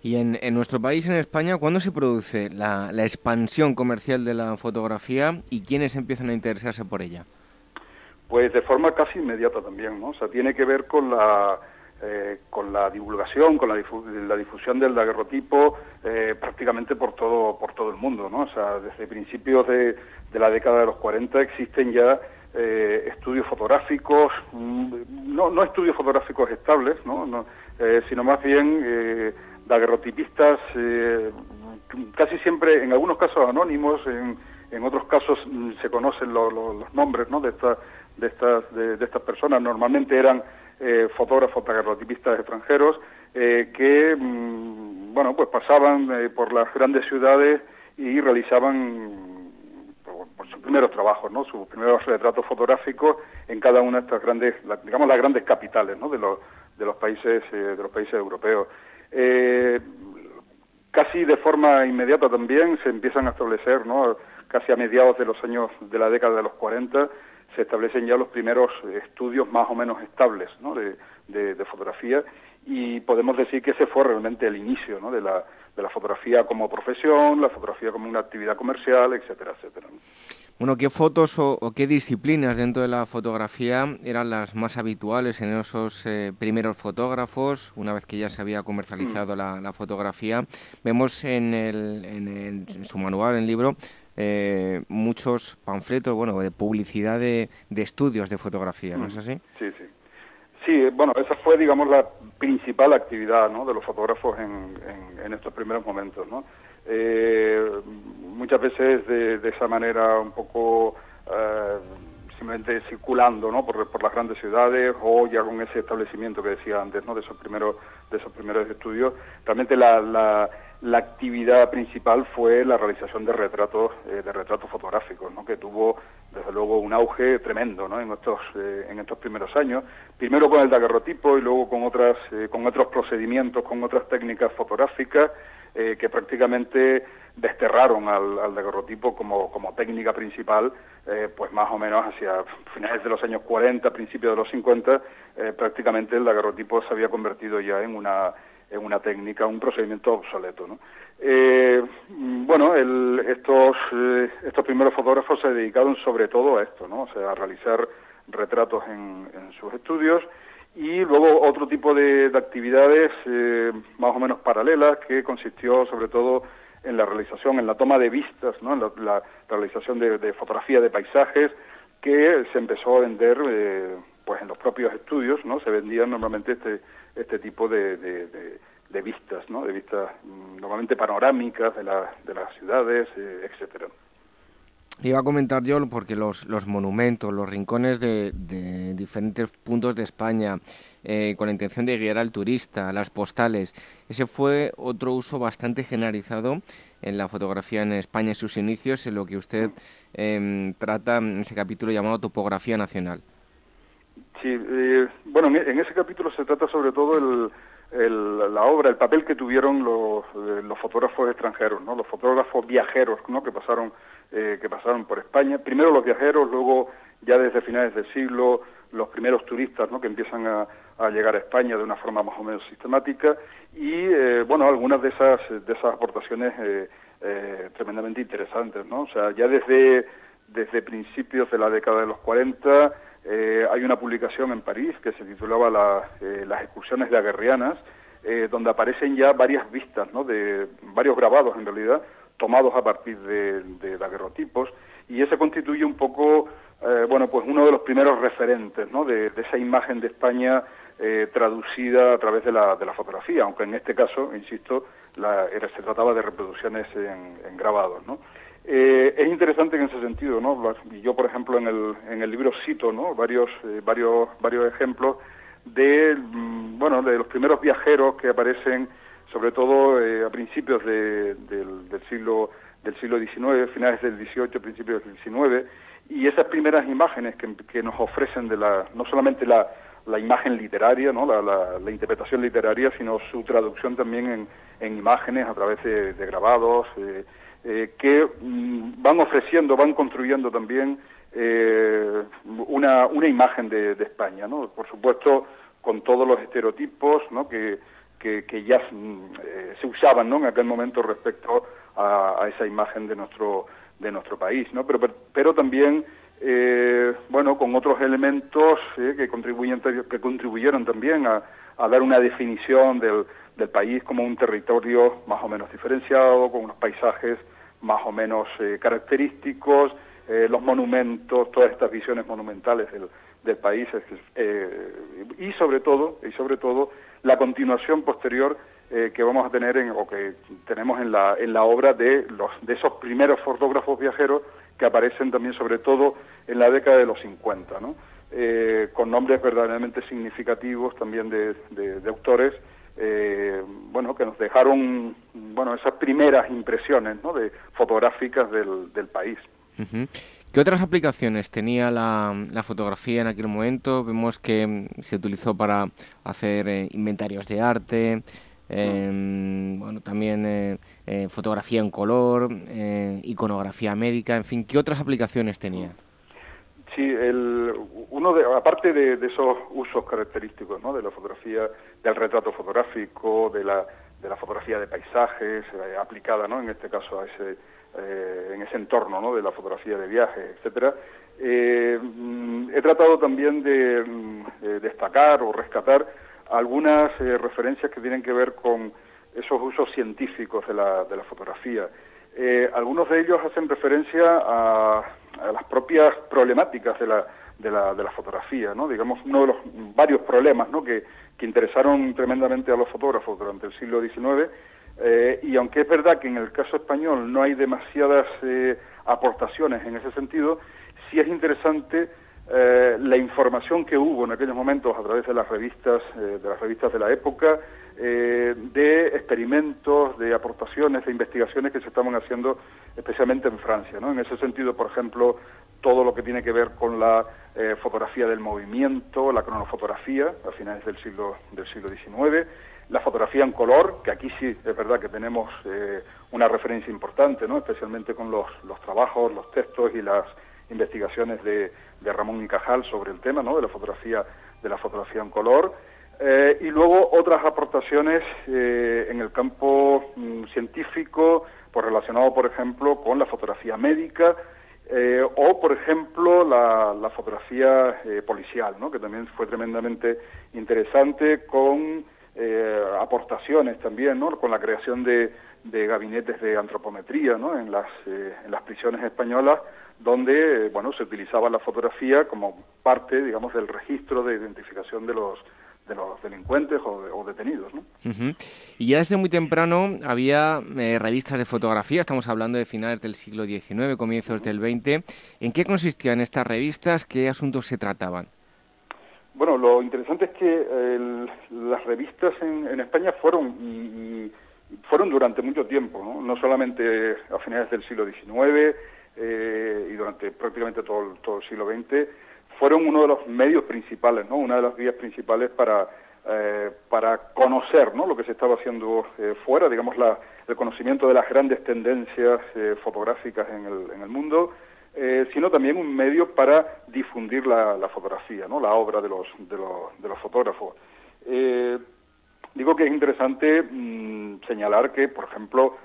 Y en, en, nuestro país, en España, ¿cuándo se produce la, la expansión comercial de la fotografía y quiénes empiezan a interesarse por ella? Pues de forma casi inmediata también, ¿no? O sea, tiene que ver con la, eh, con la divulgación, con la, difusión del daguerrotipo eh, prácticamente por todo, por todo el mundo, ¿no? O sea, desde principios de, la década de los 40 existen ya eh, estudios fotográficos, mm, no, no estudios fotográficos estables, ¿no? sino más bien daguerrotipistas casi siempre, en algunos casos anónimos, en, en otros casos mm, se conocen los nombres ¿no? de, esta, de, estas, de, de estas personas, normalmente eran eh, fotógrafos daguerrotipistas extranjeros eh, que mm, bueno pues pasaban eh, por las grandes ciudades y realizaban por, sus primeros trabajos, ¿no? sus primeros retratos fotográficos en cada una de estas grandes, digamos las grandes capitales, ¿no? de los de los países de los países europeos. Casi de forma inmediata también se empiezan a establecer, ¿no? casi a mediados de los años de la década de los 40, se establecen ya los primeros estudios más o menos estables ¿no? de, fotografía y podemos decir que ese fue realmente el inicio ¿no? de, la, de la fotografía como profesión, la fotografía como una actividad comercial, etcétera, etcétera. Bueno, ¿qué fotos o, qué disciplinas dentro de la fotografía eran las más habituales en esos eh, primeros fotógrafos, una vez que ya se había comercializado mm. la, fotografía? Vemos en, el, en, en, su manual, en el libro, eh, muchos panfletos, bueno, de publicidad de, estudios de fotografía, ¿no es así? Sí, sí. Sí, bueno, esa fue, digamos, la principal actividad ¿no? de los fotógrafos en, en, estos primeros momentos, ¿no? Eh, muchas veces de, de, esa manera un poco eh, simplemente circulando, ¿no? Por, las grandes ciudades o ya con ese establecimiento que decía antes, ¿no? De esos primeros, de esos primeros estudios. Realmente la la actividad principal fue la realización de retratos eh, de retratos fotográficos ¿no? que tuvo desde luego un auge tremendo ¿no? en estos eh, en estos primeros años primero con el daguerrotipo y luego con otras eh, con otros procedimientos con otras técnicas fotográficas que prácticamente desterraron al, al daguerrotipo como, como técnica principal pues más o menos hacia finales de los años 40 principios de los 50 prácticamente el daguerrotipo se había convertido ya en una en una técnica, un procedimiento obsoleto. ¿no? Eh, bueno, estos, eh, estos primeros fotógrafos se dedicaron sobre todo a esto, ¿no? o sea, a realizar retratos en, sus estudios y luego otro tipo de, actividades eh, más o menos paralelas que consistió sobre todo en la realización, en la toma de vistas, ¿no? en la, realización de, fotografía de paisajes que se empezó a vender pues en los propios estudios, ¿no? Se vendían normalmente este este tipo de, de, vistas, ¿no? De vistas mm, normalmente panorámicas de, de las ciudades, eh, etcétera. Iba a comentar yo porque los, los monumentos, los rincones de, de diferentes puntos de España, eh, con la intención de guiar al turista, las postales, ese fue otro uso bastante generalizado en la fotografía en España en sus inicios, en lo que usted em, trata en ese capítulo llamado Topografía Nacional. Sí, eh, bueno, en, ese capítulo se trata sobre todo el, la obra, el papel que tuvieron los, eh, los fotógrafos extranjeros, ¿no? Los fotógrafos viajeros, ¿no? Que pasaron, eh, que pasaron por España. Primero los viajeros, luego ya desde finales del siglo los primeros turistas, ¿no? Que empiezan a, llegar a España de una forma más o menos sistemática y, bueno, algunas de esas de esas aportaciones tremendamente interesantes, ¿no? O sea, ya desde desde principios de la década de los 40 eh, hay una publicación en París que se titulaba eh, Las excursiones de Aguerrianas, eh, donde aparecen ya varias vistas, ¿no? de varios grabados en realidad, tomados a partir de, de daguerrotipos, y ese constituye un poco, bueno, pues uno de los primeros referentes, de, esa imagen de España traducida a través de la, de la fotografía, aunque en este caso, insisto, la, se trataba de reproducciones en, en grabados, ¿no? Eh, es interesante en ese sentido, ¿no? Yo, por ejemplo, en el, en el libro cito, ¿no? Varios, eh, varios, varios ejemplos de, mm, bueno, de los primeros viajeros que aparecen, sobre todo eh, a principios del, siglo del siglo XIX, finales del XVIII, principios del XIX, y esas primeras imágenes que, que nos ofrecen de la, no solamente la, la imagen literaria, ¿no? La, la, interpretación literaria, sino su traducción también en, en imágenes a través de, de grabados, eh, eh, que mm, van ofreciendo, van construyendo también eh, una, una imagen de, España, ¿no? Por supuesto, con todos los estereotipos ¿no? que, que, ya mm, eh, se usaban ¿no? en aquel momento respecto a, esa imagen de nuestro, de nuestro país, ¿no? Pero, pero, también, bueno, con otros elementos que, contribuyen, que contribuyeron también a, a una definición del, del país como un territorio más o menos diferenciado, con unos paisajes más o menos eh, característicos, eh, los monumentos, todas estas visiones monumentales del, del país eh, y sobre todo y sobre todo la continuación posterior que vamos a tener en, o que tenemos en la, en la obra de los de esos primeros fotógrafos viajeros que aparecen también sobre todo en la década de los 50, ¿no? Con nombres verdaderamente significativos también de, de autores eh, bueno, que nos dejaron, bueno, esas primeras impresiones, ¿no? De fotográficas del, del país. ¿Qué otras aplicaciones tenía la, la, fotografía en aquel momento? Vemos que mm, se utilizó para hacer eh, inventarios de arte, em, bueno, también eh, fotografía en color, iconografía médica, en fin, ¿qué otras aplicaciones tenía? Sí, el, uno de, aparte de, esos usos característicos ¿no? de la fotografía, del retrato fotográfico, de la, de la fotografía de paisajes, eh, aplicada ¿no? en este caso a ese, eh, en ese entorno ¿no? de la fotografía de viaje, etcétera, eh, mm, he tratado también de mm, destacar o rescatar algunas referencias que tienen que ver con esos usos científicos de la, de la fotografía. Algunos de ellos hacen referencia a a las propias problemáticas de la, de la, de la fotografía, ¿no? Digamos, uno de los varios problemas, ¿no? Que, que interesaron tremendamente a los fotógrafos durante el siglo XIX, eh, y aunque es verdad que en el caso español no hay demasiadas eh, aportaciones en ese sentido, sí es interesante eh, la información que hubo en aquellos momentos a través de las revistas, de las revistas de la época, eh, de experimentos, de aportaciones, de investigaciones que se estaban haciendo especialmente en Francia. ¿no? En ese sentido, por ejemplo, todo lo que tiene que ver con la eh, fotografía del movimiento, la cronofotografía a finales del siglo, del siglo XIX, la fotografía en color, que aquí sí es verdad que tenemos eh, una referencia importante, ¿no? especialmente con los, los trabajos, los textos y las investigaciones de, de Ramón y Cajal sobre el tema ¿no? de la fotografía de la fotografía en color eh, y luego otras aportaciones eh, en el campo mm, científico, pues relacionado, por ejemplo, con la fotografía médica eh, o, por ejemplo, la, fotografía policial, ¿no? que también fue tremendamente interesante con aportaciones también, ¿no? con la creación de, de gabinetes de antropometría ¿no? en, las, en las prisiones españolas donde bueno se utilizaba la fotografía como parte digamos del registro de identificación de los de los delincuentes o, detenidos. ¿no? Y ya desde muy temprano había eh, revistas de fotografía, estamos hablando de finales del siglo XIX, comienzos del XX. ¿En qué consistían estas revistas? ¿Qué asuntos se trataban? Bueno, lo interesante es que las revistas en, España fueron y, fueron durante mucho tiempo, ¿no? no solamente a finales del siglo XIX eh, y durante prácticamente todo, todo el siglo XX, fueron uno de los medios principales, ¿no? Una de las vías principales para eh, para conocer ¿no? lo que se estaba haciendo eh, fuera, digamos, la, el conocimiento de las grandes tendencias fotográficas en el, en el mundo, sino también un medio para difundir la, la fotografía, ¿no? la obra de los, de los, de los fotógrafos. digo que es interesante mm, señalar que, por ejemplo,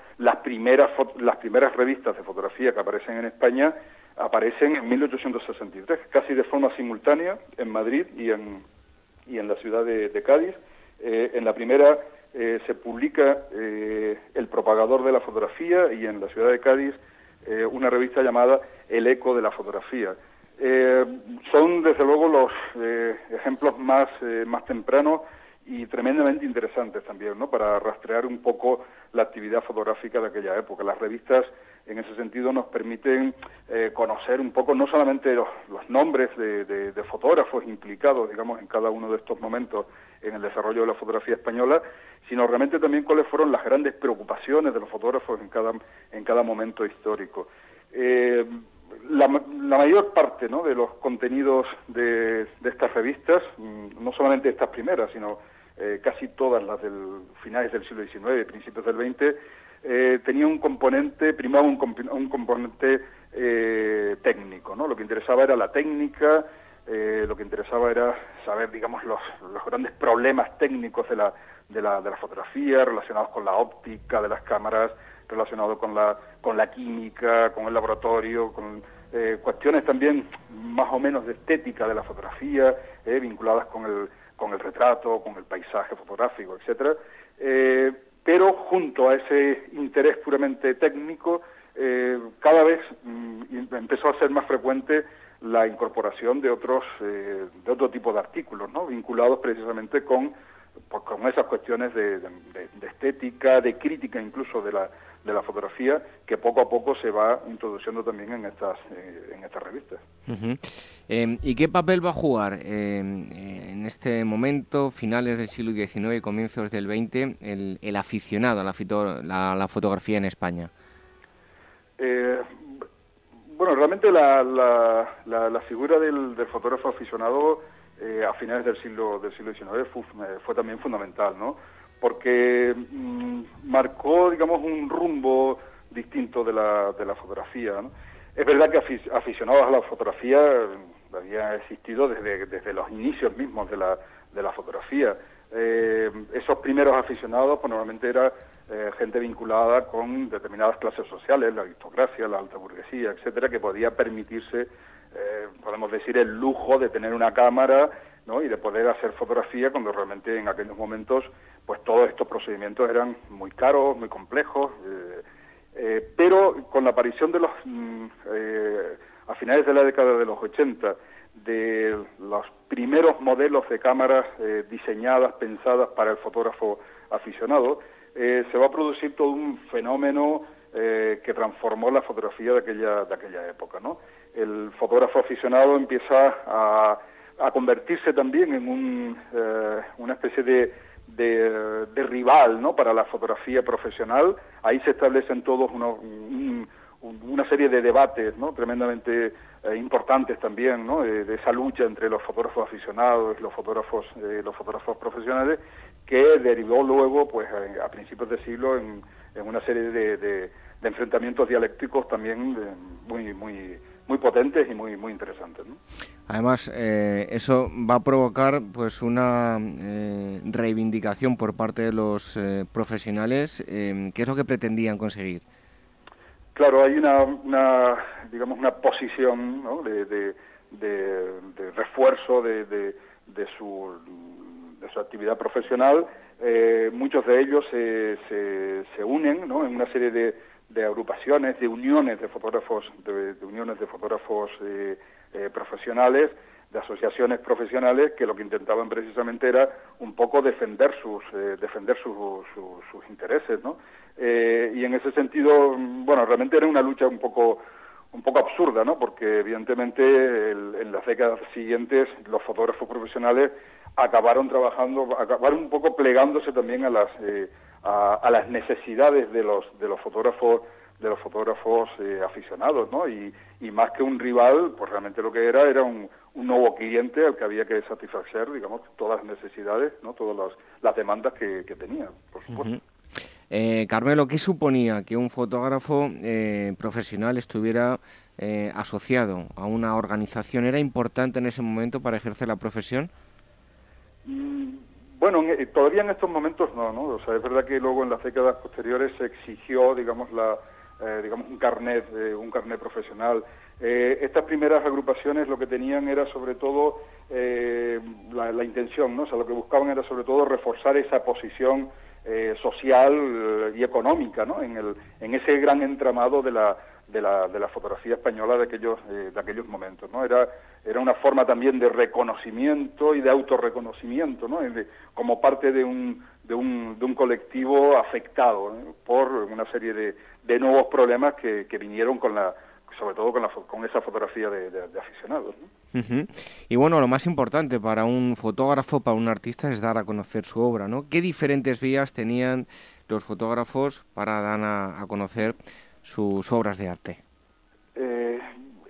primeras, las primeras revistas de fotografía que aparecen en España aparecen en 1863, casi de forma simultánea en Madrid y en, y en la ciudad de, Cádiz. Eh, en la primera eh, se publica eh, El propagador de la fotografía y en la ciudad de Cádiz una revista llamada El eco de la fotografía. son desde luego los ejemplos más, más tempranos y tremendamente interesantes también, ¿no? Para rastrear un poco la actividad fotográfica de aquella época. Las revistas en ese sentido nos permiten eh, conocer un poco no solamente los, nombres de, fotógrafos implicados, digamos, en cada uno de estos momentos en el desarrollo de la fotografía española, sino realmente también cuáles fueron las grandes preocupaciones de los fotógrafos en cada, en cada momento histórico. Eh, la, mayor parte ¿no? de los contenidos de, estas revistas, mm, no solamente estas primeras, sino eh, casi todas las del finales del siglo XIX, principios del XX, eh, tenía un componente, primaba un, un componente eh, técnico, ¿no? Lo que interesaba era la técnica, eh, lo que interesaba era saber, digamos, los, los grandes problemas técnicos de la, de, la, de la fotografía relacionados con la óptica de las cámaras, relacionados con la, con la química, con el laboratorio, con eh, cuestiones también más o menos de estética de la fotografía, eh, vinculadas con el, con el retrato, con el paisaje fotográfico, etcétera. Eh, pero junto a ese interés puramente técnico, eh, cada vez mm, empezó a ser más frecuente la incorporación de otros eh, de otro tipo de artículos, ¿no? vinculados precisamente con, pues, con esas cuestiones de, estética, de crítica incluso de la, de la fotografía que poco a poco se va introduciendo también en estas eh, en estas revistas. Em, ¿Y qué papel va a jugar em, en este momento, finales del siglo XIX y comienzos del XX, el, el aficionado a la, la, fotografía en España? Eh, bueno, realmente la, la, la, figura del, del, fotógrafo aficionado eh, a finales del siglo del siglo XIX fue, fue también fundamental, ¿no? Porque mm, marcó, digamos, un rumbo distinto de la, de la fotografía. Es verdad que aficionados a la fotografía mm, había existido desde, desde los inicios mismos de la, de la fotografía. Eh, esos primeros aficionados pues, normalmente era eh, gente vinculada con determinadas clases sociales, la aristocracia, la alta burguesía, etcétera, que podía permitirse, eh, podemos decir, el lujo de tener una cámara y de poder hacer fotografía cuando realmente en aquellos momentos pues todos estos procedimientos eran muy caros, muy complejos, eh, eh, pero con la aparición de los, mm, eh, a finales de la década de los 80, de los primeros modelos de cámaras diseñadas, pensadas para el fotógrafo aficionado, se va a producir todo un fenómeno que transformó la fotografía de aquella, de aquella época. El fotógrafo aficionado empieza a, a convertirse también en un, una especie de de, rival ¿no? para la fotografía profesional. Ahí se establecen todos una serie de debates ¿no? tremendamente eh, importantes también, ¿no? de, esa lucha entre los fotógrafos aficionados y los fotógrafos, eh, los fotógrafos profesionales, que derivó luego, pues, a, principios de siglo, en, una serie de, de, enfrentamientos dialécticos también eh, muy, muy, muy potentes y muy, muy interesantes. ¿no? Además, eh, eso va a provocar pues una eh, reivindicación por parte de los eh, profesionales. ¿Qué es lo que pretendían conseguir? Claro, hay una, una digamos, una posición ¿no? de, de, de, refuerzo de, de, su, de su actividad profesional. muchos de ellos se, se, se unen ¿no? en una serie de, de agrupaciones, de uniones de fotógrafos, de, uniones de fotógrafos eh, profesionales, de asociaciones profesionales que lo que intentaban precisamente era un poco defender sus eh, defender sus intereses, ¿no? Eh, y en ese sentido, bueno, realmente era una lucha un poco un poco absurda, ¿no? Porque evidentemente en las décadas siguientes los fotógrafos profesionales acabaron trabajando, acabaron un poco plegándose también a las a, a, las necesidades de los de los fotógrafos de los fotógrafos eh, aficionados, ¿no? Y, más que un rival, pues realmente lo que era era un, nuevo cliente al que había que satisfacer, digamos, todas las necesidades, ¿no? Todas las, demandas que, tenía, por supuesto. Eh, Carmelo, ¿qué suponía que un fotógrafo eh, profesional estuviera asociado a una organización? ¿Era importante en ese momento para ejercer la profesión? Mm, bueno, todavía en estos momentos no, ¿no? O sea, es verdad que luego en las décadas posteriores se exigió, digamos, la, eh, digamos, un carnet, un carnet profesional. Eh, estas primeras agrupaciones lo que tenían era sobre todo la, intención, ¿no? O sea, lo que buscaban era sobre todo reforzar esa posición social y económica, ¿no? En, el, en ese gran entramado de la, de la, de la fotografía española de aquellos, de aquellos momentos, ¿no? Era, era una forma también de reconocimiento y de autorreconocimiento, ¿no? como parte de un, de un, de un colectivo afectado por una serie de, de nuevos problemas que, que, vinieron con la sobre todo con, la, con esa fotografía de, de, aficionados. Y bueno, lo más importante para un fotógrafo, para un artista, es dar a conocer su obra, ¿no? ¿Qué diferentes vías tenían los fotógrafos para dar a, a conocer sus obras de arte? Eh,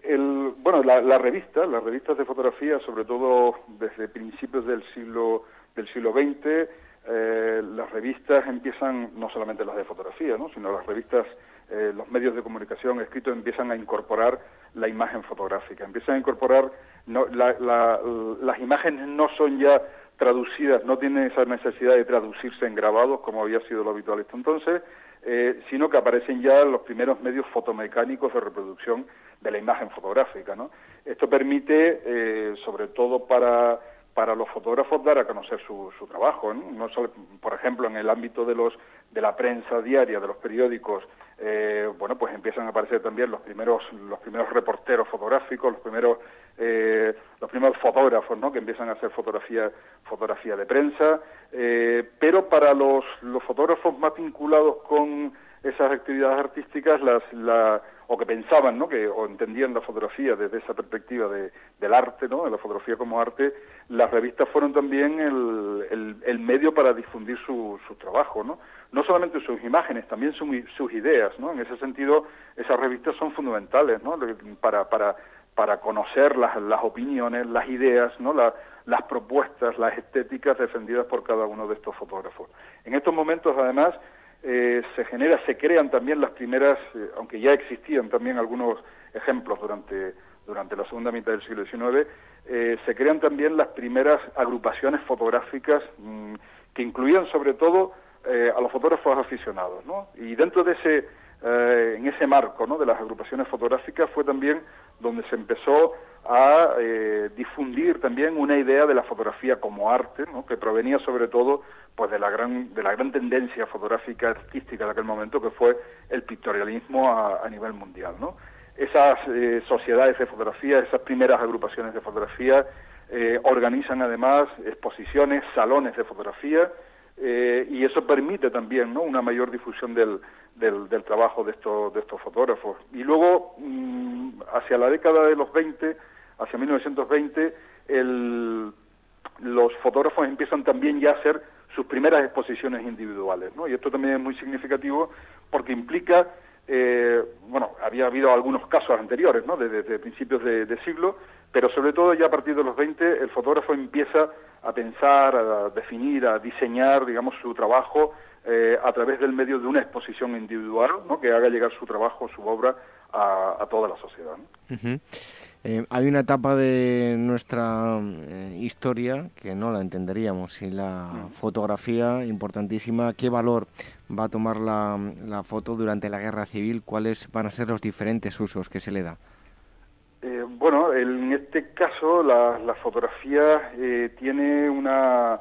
el, bueno, la, la, revista, las revistas de fotografía, sobre todo desde principios del siglo del siglo XX, eh, las revistas empiezan, no solamente las de fotografía, ¿no? sino las revistas, eh, los medios de comunicación escritos empiezan a incorporar la imagen fotográfica, empiezan a incorporar, no, las imágenes no son ya traducidas, no tienen esa necesidad de traducirse en grabados como había sido lo habitual hasta entonces, eh, sino que aparecen ya los primeros medios fotomecánicos de reproducción de la imagen fotográfica. ¿no? Esto permite, eh, sobre todo para para los fotógrafos dar a conocer su, su trabajo, por ejemplo, en el ámbito de los de la prensa diaria, de los periódicos, eh, bueno, pues empiezan a aparecer también los primeros los primeros reporteros fotográficos, los primeros eh, los primeros fotógrafos, ¿no? Que empiezan a hacer fotografía fotografía de prensa, eh, pero para los los fotógrafos más vinculados con esas actividades artísticas, las la o que pensaban, ¿no? que o entendían la fotografía desde esa perspectiva de, del arte, ¿no? de la fotografía como arte, las revistas fueron también el, el, medio para difundir su, su, trabajo, ¿no? no solamente sus imágenes, también sus ideas, ¿no? en ese sentido esas revistas son fundamentales ¿no? para, para, para conocer las, las opiniones, las ideas, ¿no? las propuestas, las estéticas defendidas por cada uno de estos fotógrafos. En estos momentos, además, eh, se genera, se crean también las primeras, eh, aunque ya existían también algunos ejemplos durante, durante la segunda mitad del siglo XIX, eh, se crean también las primeras agrupaciones fotográficas mm, que incluían sobre todo a los fotógrafos aficionados, ¿no? Y dentro de ese, en ese marco, ¿no? De las agrupaciones fotográficas fue también donde se empezó a difundir también una idea de la fotografía como arte, ¿no? que provenía sobre todo pues de la gran de la gran tendencia fotográfica artística de aquel momento que fue el pictorialismo a, nivel mundial no esas eh, sociedades de fotografía esas primeras agrupaciones de fotografía eh, organizan además exposiciones salones de fotografía eh, y eso permite también ¿no? una mayor difusión del, del, trabajo de estos de estos fotógrafos y luego mm, hacia la década de los 20 hacia 1920 el, los fotógrafos empiezan también ya a ser sus primeras exposiciones individuales, ¿no? Y esto también es muy significativo porque implica, eh, bueno, había habido algunos casos anteriores, ¿no? Desde, principios de, siglo, pero sobre todo ya a partir de los 20 el fotógrafo empieza a pensar, a definir, a diseñar, digamos, su trabajo eh, a través del medio de una exposición individual, ¿no? Que haga llegar su trabajo, su obra a, toda la sociedad. Eh, hay una etapa de nuestra eh, historia que no la entenderíamos y la mm. fotografía importantísima. ¿Qué valor va a tomar la, foto durante la guerra civil? ¿Cuáles van a ser los diferentes usos que se le da? Eh, bueno, en este caso la, fotografía tiene una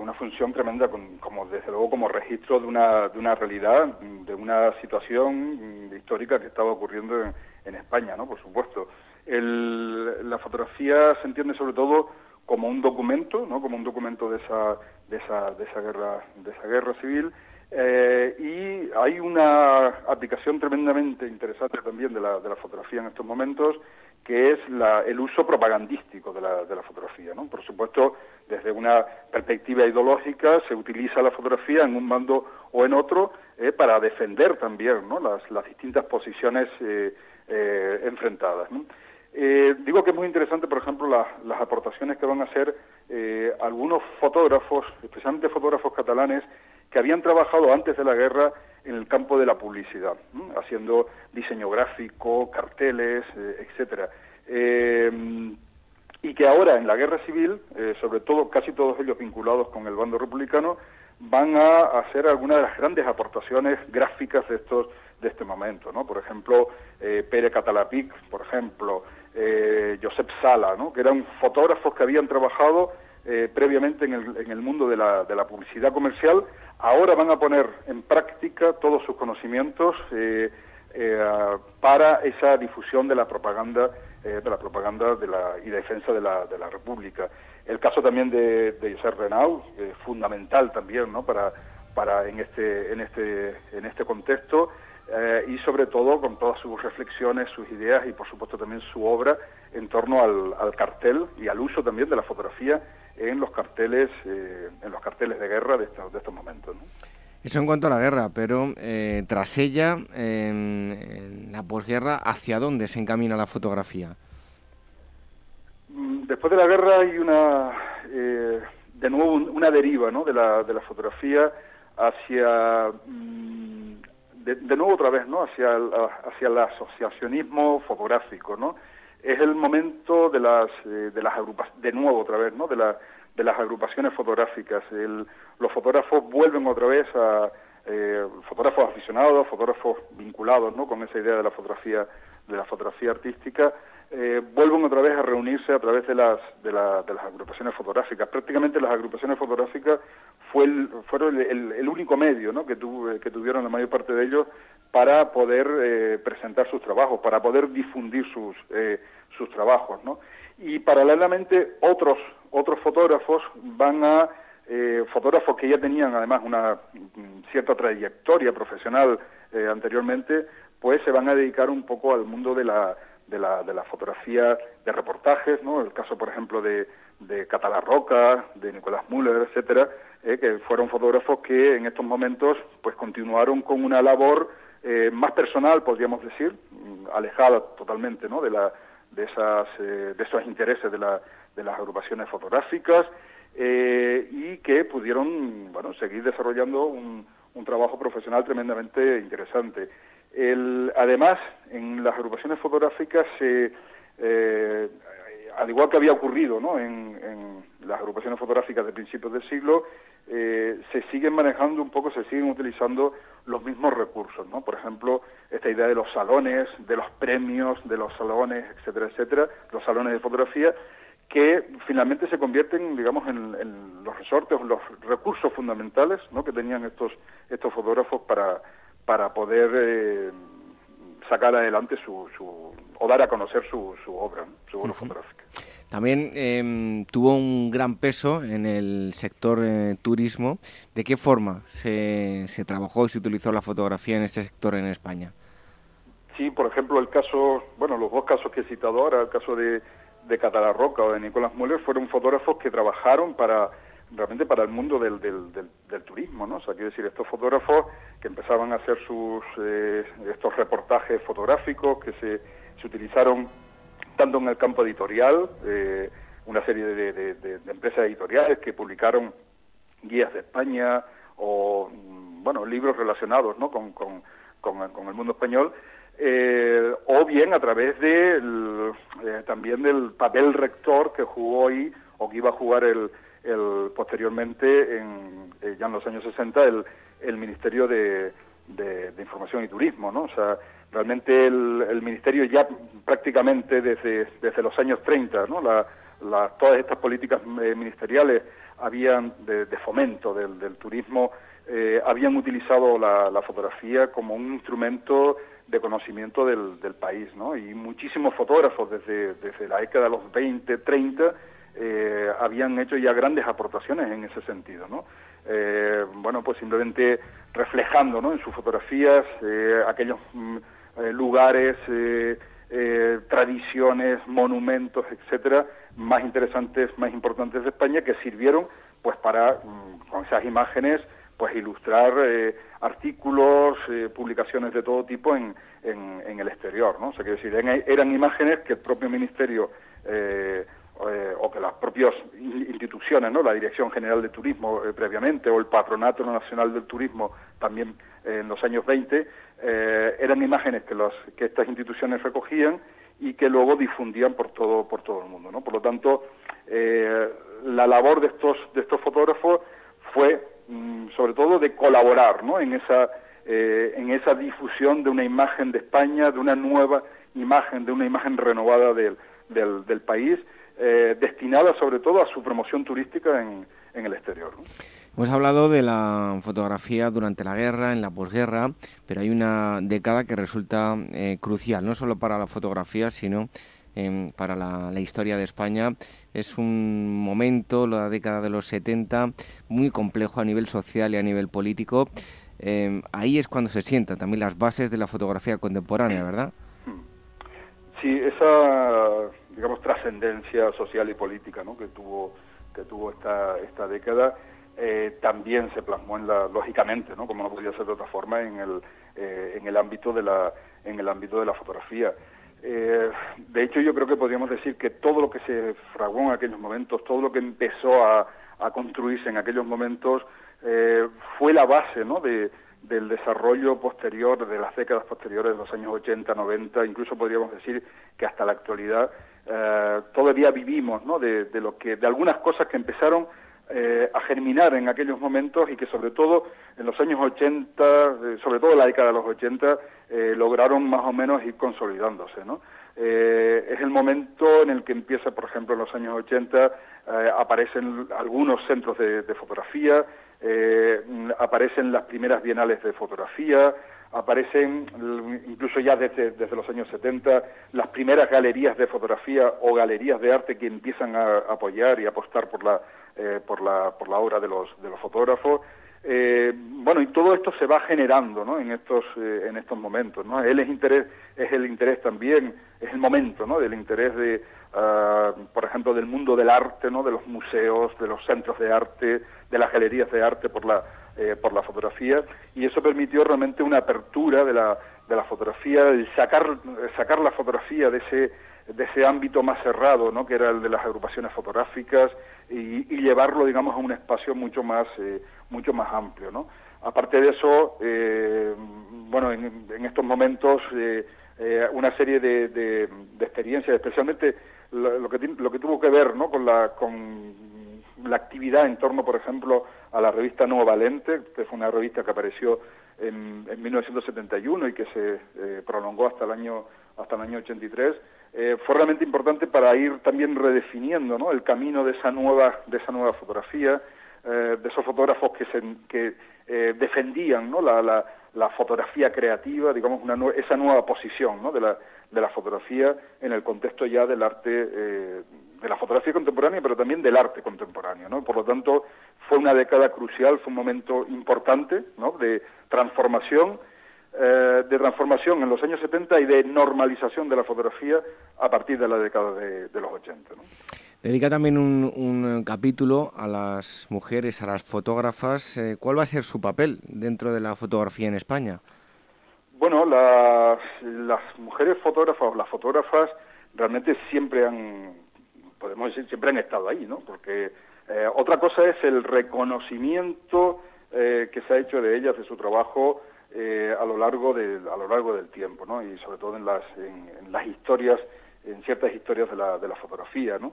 una función tremenda como desde luego como registro de una, de una realidad, de una situación histórica que estaba ocurriendo en, en España, ¿no? Por supuesto. El, la fotografía se entiende sobre todo como un documento, ¿no? como un documento de esa, de esa, de esa, guerra, de esa guerra civil. Eh, y hay una aplicación tremendamente interesante también de la, de la fotografía en estos momentos, que es la, el uso propagandístico de la, de la fotografía. ¿no? Por supuesto, desde una perspectiva ideológica se utiliza la fotografía en un bando o en otro eh, para defender también ¿no? las, las distintas posiciones eh, eh enfrentadas. Eh, digo que es muy interesante, por ejemplo, las aportaciones que van a hacer eh, algunos fotógrafos, especialmente fotógrafos catalanes, que habían trabajado antes de la guerra en el campo de la publicidad, haciendo diseño gráfico, carteles, eh, etcétera. y que ahora en la guerra civil, sobre todo casi todos ellos vinculados con el bando republicano, van a hacer algunas de las grandes aportaciones gráficas de estos de este momento, ¿no? Por ejemplo, eh, Pere Catalapic, por ejemplo, Josep Sala, ¿no? que eran fotógrafos que habían trabajado previamente en el, en el mundo de la, de la, publicidad comercial, ahora van a poner en práctica todos sus conocimientos para esa difusión de la propaganda de la propaganda de la, y defensa de la, de la República. El caso también de, de José Renau, fundamental también ¿no? para, para en, este, en, este, en este contexto, eh, y sobre todo con todas sus reflexiones, sus ideas y por supuesto también su obra en torno al, al cartel y al uso también de la fotografía en los carteles, eh, en los carteles de guerra de estos, de estos momentos. Eso en cuanto a la guerra, pero eh, tras ella, en, la posguerra, ¿hacia dónde se encamina la fotografía? Mm, después de la guerra hay una, de nuevo, una deriva ¿no? de, la, de la fotografía hacia mm, de, nuevo otra vez, ¿no? Hacia el, hacia el asociacionismo fotográfico, ¿no? Es el momento de las eh, de las agrupaciones, de nuevo otra vez, ¿no? De la de las agrupaciones fotográficas. los fotógrafos vuelven otra vez a eh, fotógrafos aficionados, fotógrafos vinculados, ¿no? Con esa idea de la fotografía de la fotografía artística eh, vuelven otra vez a reunirse a través de las, de, las agrupaciones fotográficas. Prácticamente las agrupaciones fotográficas fue fueron el, único medio ¿no? que, que tuvieron la mayor parte de ellos para poder eh, presentar sus trabajos, para poder difundir sus, eh, sus trabajos. ¿no? Y paralelamente otros, otros fotógrafos van a, eh, fotógrafos que ya tenían además una mm, cierta trayectoria profesional anteriormente, pues se van a dedicar un poco al mundo de la de la, de la fotografía de reportajes, ¿no? El caso, por ejemplo, de, de Catala Roca, de Nicolás Müller, etcétera, eh, que fueron fotógrafos que en estos momentos pues continuaron con una labor eh, más personal, podríamos decir, mm, alejada totalmente, ¿no? De la de esas eh, de esos intereses de, la, de las agrupaciones fotográficas y que pudieron bueno seguir desarrollando un, un trabajo profesional tremendamente interesante. El, además, en las agrupaciones fotográficas, eh, al igual que había ocurrido ¿no? en, las agrupaciones fotográficas de principios del siglo, eh, se siguen manejando un poco, se siguen utilizando los mismos recursos. ¿no? Por ejemplo, esta idea de los salones, de los premios, de los salones, etcétera, etcétera, los salones de fotografía, que finalmente se convierten, digamos, en, en los resortes, los recursos fundamentales ¿no? que tenían estos, estos fotógrafos para para poder eh, sacar adelante su, o dar a conocer su, su obra, su obra fotográfica. También em, tuvo un gran peso en el sector eh, turismo. ¿De qué forma se, se trabajó y se utilizó la fotografía en este sector en España? Sí, por ejemplo, el caso, bueno, los dos casos que he citado ahora, el caso de, de Roca o de Nicolás Müller, fueron fotógrafos que trabajaron para realmente para el mundo del, del, del, turismo, ¿no? O sea, quiero decir, estos fotógrafos que empezaban a hacer sus, eh, estos reportajes fotográficos que se, se, utilizaron tanto en el campo editorial, eh, una serie de, de, empresas editoriales que publicaron guías de España o, mm, bueno, libros relacionados, ¿no? Con, con, con, el mundo español, eh, o bien a través de también del papel rector que jugó ahí o que iba a jugar el el, posteriormente, en, eh, ya en los años 60, el, el Ministerio de, de, Información y Turismo, ¿no? O sea, realmente el, el Ministerio ya prácticamente desde, desde los años 30, ¿no? La, todas estas políticas eh, ministeriales habían de, de fomento del, del turismo eh, habían utilizado la, la, fotografía como un instrumento de conocimiento del, del país, ¿no? Y muchísimos fotógrafos desde, desde la década de los 20, 30 eh, habían hecho ya grandes aportaciones en ese sentido, ¿no? Eh, bueno, pues simplemente reflejando, ¿no? En sus fotografías eh, aquellos mm, lugares, tradiciones, monumentos, etcétera, más interesantes, más importantes de España que sirvieron, pues, para mm, con esas imágenes, pues, ilustrar artículos, publicaciones de todo tipo en, en, el exterior, ¿no? O sea, que decir, eran, imágenes que el propio ministerio eh, o que las propias instituciones, ¿no? la Dirección General de Turismo eh, previamente o el Patronato Nacional del Turismo también eh, en los años 20, eran imágenes que, los, que estas instituciones recogían y que luego difundían por todo, por todo el mundo. ¿no? Por lo tanto, la labor de estos, de estos fotógrafos fue mm, sobre todo de colaborar ¿no? en, esa, en esa difusión de una imagen de España, de una nueva imagen, de una imagen renovada del, del, país, eh, destinada sobre todo a su promoción turística en, en el exterior. Hemos hablado de la fotografía durante la guerra, en la posguerra, pero hay una década que resulta eh, crucial, no solo para la fotografía, sino em, para la, historia de España. Es un momento, la década de los 70, muy complejo a nivel social y a nivel político. Em, ahí es cuando se sientan también las bases de la fotografía contemporánea, ¿verdad? Sí, esa, digamos, trascendencia social y política ¿no? que tuvo que tuvo esta, esta década eh, también se plasmó en la, lógicamente, ¿no? como no podía ser de otra forma, en el, eh, en el ámbito de la, en el ámbito de la fotografía. Eh, de hecho, yo creo que podríamos decir que todo lo que se fraguó en aquellos momentos, todo lo que empezó a, a construirse en aquellos momentos, fue la base ¿no? de, del desarrollo posterior, de las décadas posteriores los años 80, 90, incluso podríamos decir que hasta la actualidad todavía vivimos ¿no? de, de, lo que, de algunas cosas que empezaron eh, a germinar en aquellos momentos y que sobre todo en los años 80, eh, sobre todo en la década de los 80, eh, lograron más o menos ir consolidándose. ¿no? es el momento en el que empieza, por ejemplo, en los años 80, aparecen algunos centros de, de fotografía, aparecen las primeras bienales de fotografía, aparecen incluso ya desde, desde, los años 70 las primeras galerías de fotografía o galerías de arte que empiezan a apoyar y apostar por la eh, por, la, por la obra de los, de los fotógrafos. Eh, bueno, y todo esto se va generando ¿no? en, estos, eh, en estos momentos. ¿no? Él es, interés, es el interés también, es el momento ¿no? del interés de, ah, por ejemplo, del mundo del arte, ¿no? de los museos, de los centros de arte, de las galerías de arte por la, por la fotografía, y eso permitió realmente una apertura de la, de la fotografía, el sacar, sacar la fotografía de ese de ese ámbito más cerrado, ¿no? que era el de las agrupaciones fotográficas, y, llevarlo, digamos, a un espacio mucho más, eh, mucho más amplio. ¿no? Aparte de eso, eh, bueno, en, estos momentos eh, una serie de, de, experiencias, especialmente lo, que, lo que tuvo que ver ¿no? con, la, con la actividad en torno, por ejemplo, a la revista Nuevo Valente, que fue una revista que apareció en, en 1971 y que se prolongó hasta el año hasta el año 83 eh, fue realmente importante para ir también redefiniendo ¿no? el camino de esa nueva, de esa nueva fotografía, eh, de esos fotógrafos que, se, que eh, defendían ¿no? la, la, la, fotografía creativa, digamos, una esa nueva posición ¿no? de, la, de la fotografía en el contexto ya del arte, de la fotografía contemporánea, pero también del arte contemporáneo. ¿no? Por lo tanto, fue una década crucial, fue un momento importante ¿no? de transformación eh, de transformación en los años 70 y de normalización de la fotografía a partir de la década de, los 80. Dedica también un, capítulo a las mujeres, a las fotógrafas. Eh, ¿Cuál va a ser su papel dentro de la fotografía en España? Bueno, las, las mujeres fotógrafas o las fotógrafas realmente siempre han, podemos decir, siempre han estado ahí, ¿no? Porque eh, otra cosa es el reconocimiento que se ha hecho de ellas, de su trabajo, eh, a lo largo de, a lo largo del tiempo, ¿no? Y sobre todo en las, en, las historias, en ciertas historias de la, de la fotografía, ¿no?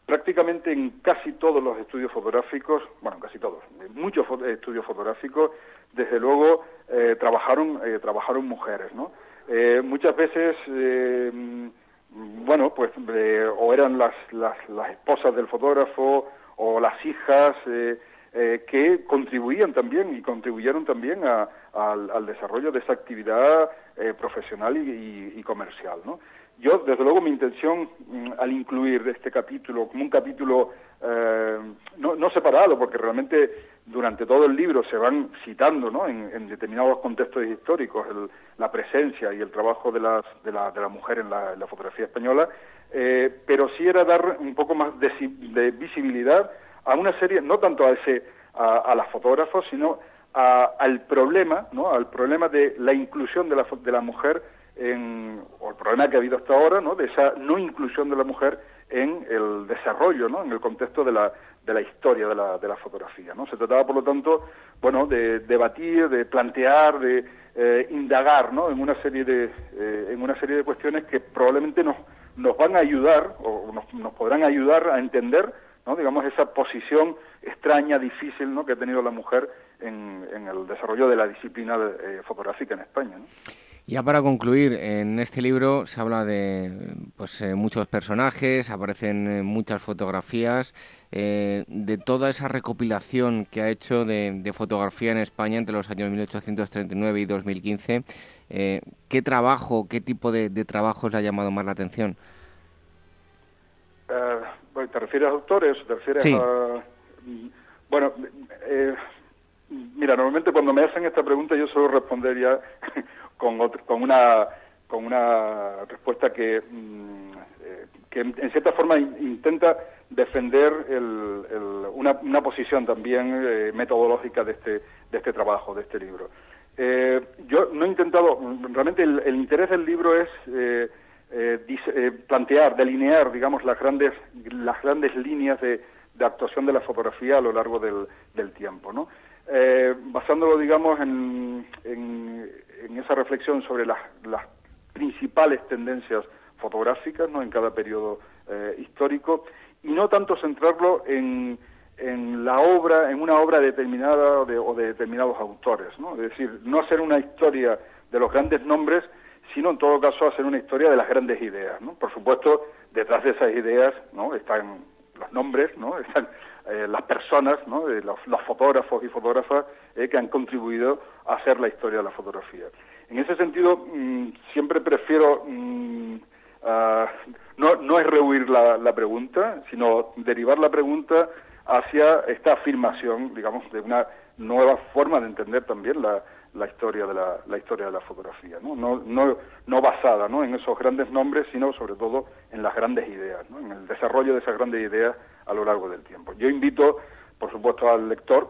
Eh, prácticamente en casi todos los estudios fotográficos, bueno, casi todos, muchos estudios fotográficos, desde luego eh, trabajaron, trabajaron mujeres, ¿no? muchas veces, bueno, pues o eran las, las, las esposas del fotógrafo o las hijas, eh, que contribuían también y contribuyeron también al, desarrollo de esa actividad eh, profesional y, comercial. ¿no? Yo, desde luego, mi intención mm, al incluir este capítulo como un capítulo eh, no, separado, porque realmente durante todo el libro se van citando ¿no? en, determinados contextos históricos la presencia y el trabajo de, las, de, la, de la mujer en la, fotografía española, pero sí era dar un poco más de visibilidad a una serie, no tanto a ese a, a las fotógrafos, sino al problema, ¿no? Al problema de la inclusión de la, de la mujer en, o el problema que ha habido hasta ahora, ¿no? De esa no inclusión de la mujer en el desarrollo, ¿no? En el contexto de la, de la historia de la, de la fotografía, ¿no? Se trataba, por lo tanto, bueno, de debatir, de plantear, de eh, indagar, ¿no? En una serie de, eh, en una serie de cuestiones que probablemente nos, nos van a ayudar o nos, nos podrán ayudar a entender digamos, esa posición extraña, difícil, ¿no? que ha tenido la mujer en, el desarrollo de la disciplina eh, fotográfica en España. Ya para concluir, en este libro se habla de pues, eh, muchos personajes, aparecen eh, muchas fotografías, de toda esa recopilación que ha hecho de, fotografía en España entre los años 1839 y 2015. ¿Qué trabajo, qué tipo de, de trabajos le ha llamado más la atención? ¿Te refieres a autores? ¿Te refieres a...? Bueno, eh, mira, normalmente cuando me hacen esta pregunta yo suelo responder ya con, con, una, con una respuesta que, mm, eh, que en cierta forma intenta defender el, una, una, posición también eh, metodológica de este, de este trabajo, de este libro. yo no he intentado, realmente el, el interés del libro es eh, eh, plantear, delinear, digamos, las grandes, las grandes líneas de, actuación de la fotografía a lo largo del, del tiempo, ¿no? Eh, basándolo, digamos, en, en, esa reflexión sobre las, principales tendencias fotográficas, ¿no? En cada periodo histórico y no tanto centrarlo en, en la obra, en una obra determinada o de determinados autores, ¿no? Es decir, no hacer una historia de los grandes nombres, sino en todo caso hacer una historia de las grandes ideas. ¿no? Por supuesto, detrás de esas ideas ¿no? están los nombres, ¿no? están eh, las personas, ¿no? los, los, fotógrafos y fotógrafas eh, que han contribuido a hacer la historia de la fotografía. En ese sentido, mm, siempre prefiero mm, no, no es rehuir la, la pregunta, sino derivar la pregunta hacia esta afirmación, digamos, de una nueva forma de entender también la, la historia de la, la historia de la fotografía, ¿no? No, no, no basada ¿no? en esos grandes nombres, sino sobre todo en las grandes ideas, ¿no? en el desarrollo de esas grandes ideas a lo largo del tiempo. Yo invito, por supuesto, al lector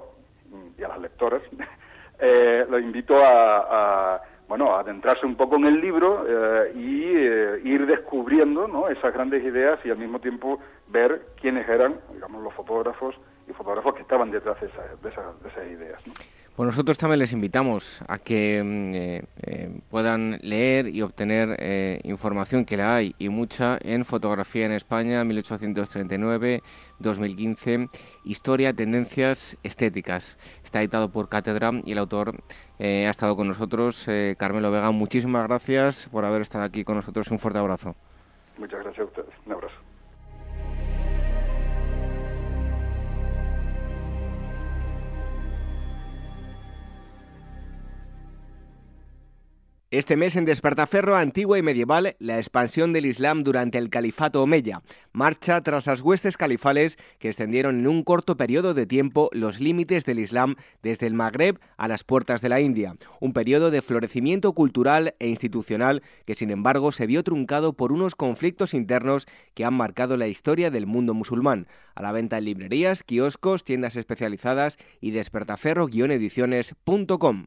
y a las lectoras, eh, lo invito a, a, bueno, a adentrarse un poco en el libro eh, y eh, ir descubriendo ¿no? esas grandes ideas y al mismo tiempo ver quiénes eran, digamos, los fotógrafos y fotógrafos que estaban detrás de, esas, de esas, de esas ideas. Pues nosotros también les invitamos a que mm, eh, eh, puedan leer y obtener eh, información que la hay y mucha en Fotografía en España 1839-2015, Historia, Tendencias Estéticas. Está editado por Cátedra y el autor ha estado con nosotros, Carmelo Vega. Muchísimas gracias por haber estado aquí con nosotros. Un fuerte abrazo. Muchas gracias a ustedes. Este mes en Despertaferro, antigua y medieval, la expansión del Islam durante el califato Omeya. Marcha tras las huestes califales que extendieron en un corto periodo de tiempo los límites del Islam desde el Magreb a las puertas de la India. Un periodo de florecimiento cultural e institucional que, sin embargo, se vio truncado por unos conflictos internos que han marcado la historia del mundo musulmán. A la venta en librerías, kioscos, tiendas especializadas y despertaferro-ediciones.com.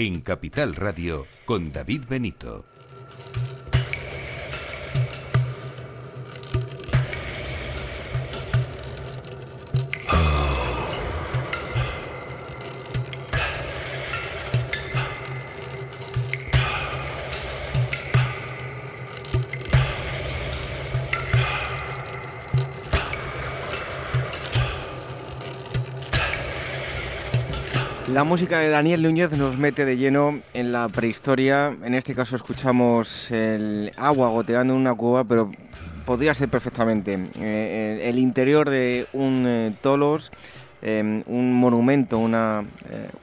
en Capital Radio con David Benito. La música de Daniel Núñez nos mete de lleno en la prehistoria. En este caso escuchamos el agua goteando en una cueva, pero podría ser perfectamente el interior de un tolos, un monumento, una,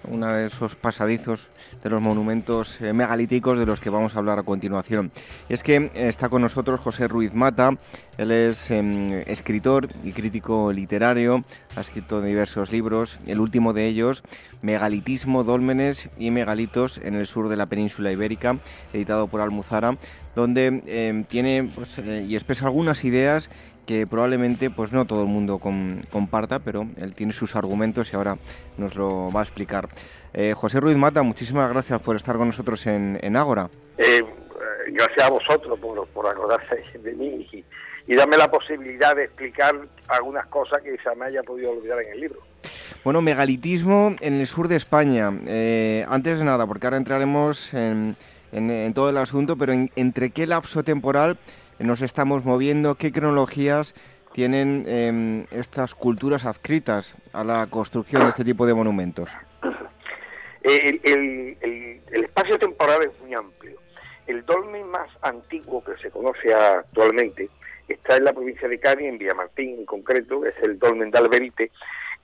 una de esos pasadizos de los monumentos eh, megalíticos de los que vamos a hablar a continuación. es que eh, está con nosotros José Ruiz Mata, él es em, escritor y crítico literario, ha escrito diversos libros, el último de ellos, Megalitismo, Dólmenes y Megalitos en el sur de la península ibérica, editado por Almuzara, donde em, tiene pues, eh, y expresa algunas ideas que probablemente pues no todo el mundo comparta, pero él tiene sus argumentos y ahora nos lo va a explicar. Eh, José Ruiz Mata, muchísimas gracias por estar con nosotros en, en Ágora. Eh, gracias a vosotros por, por acordarse de mí y, y, darme la posibilidad de explicar algunas cosas que se me haya podido olvidar en el libro. Bueno, megalitismo en el sur de España. Eh, antes de nada, porque ahora entraremos en, en, todo el asunto, pero ¿entre qué lapso temporal nos estamos moviendo? ¿Qué cronologías tienen em, estas culturas adscritas a la construcción de este tipo de monumentos? El, espacio temporal es muy amplio. El dolmen más antiguo que se conoce actualmente está en la provincia de Cádiz, en Villamartín en concreto, es el dolmen de Alberite,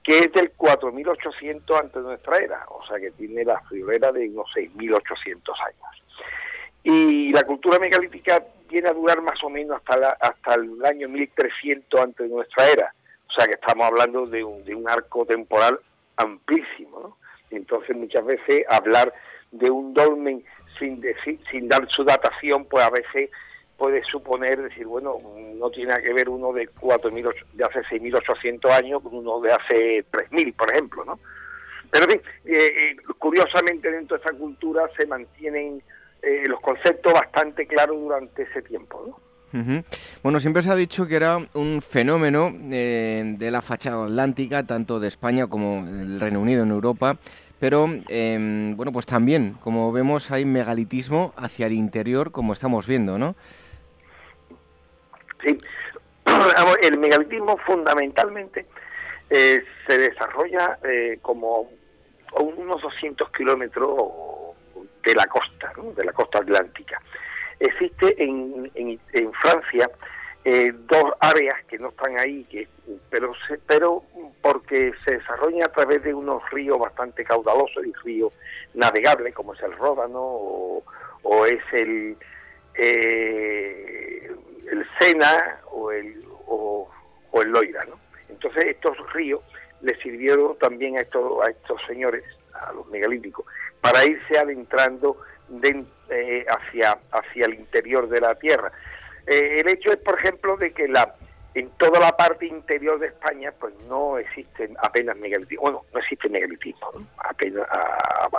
que es del 4800 antes de nuestra era, o sea que tiene la friolera de unos 6800 años. Y la cultura megalítica viene a durar más o menos hasta, hasta el año 1300 antes de nuestra era, o sea que estamos hablando de un, de un arco temporal amplísimo, ¿no? Entonces muchas veces hablar de un dolmen sin, sin dar su datación, pues a veces puede suponer decir, bueno, no tiene que ver uno de 4.000, de hace 6.800 años con uno de hace 3.000, por ejemplo, ¿no? Pero en fin, eh, eh, curiosamente dentro de esa cultura se mantienen eh, los conceptos bastante claros durante ese tiempo, ¿no? Bueno, siempre se ha dicho que era un fenómeno de la fachada atlántica, tanto de España como del Reino Unido en Europa, pero em, bueno, pues también, como vemos, hay megalitismo hacia el interior, como estamos viendo, ¿no? Sí, el megalitismo fundamentalmente eh, se desarrolla eh, como unos 200 kilómetros de la costa, de la costa atlántica. Existe en, en, en Francia eh, dos áreas que no están ahí, que, pero, pero porque se desarrollan a través de unos ríos bastante caudalosos y ríos navegables, como es el Ródano o, es el, eh, el Sena o el, o, el Loira. ¿no? Entonces estos ríos les sirvieron también a estos, a estos señores, a los megalíticos, para irse adentrando eh, hacia, hacia el interior de la tierra eh, el hecho es, por ejemplo, de que la en toda la parte interior de España pues no existen apenas megalitismo, bueno, no existe megalitismo,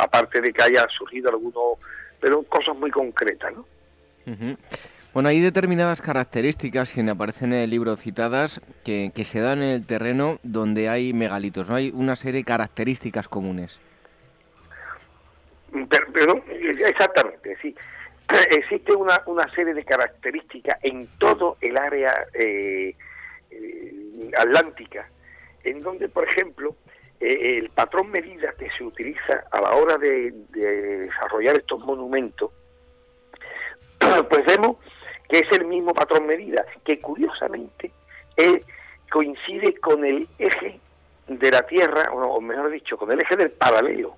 aparte de que haya surgido algunos, pero cosas muy concretas, ¿no? Bueno, hay determinadas características que aparecen en el libro citadas que, que se dan en el terreno donde hay megalitos, ¿no? Hay una serie de características comunes. Pero, exactamente, sí. existe una, una serie de características en todo el área eh, eh, atlántica, en donde, por ejemplo, eh, el patrón medida que se utiliza a la hora de, desarrollar estos monumentos, pues vemos que es el mismo patrón medida, que curiosamente coincide con el eje de la Tierra, o mejor dicho, con el eje del paralelo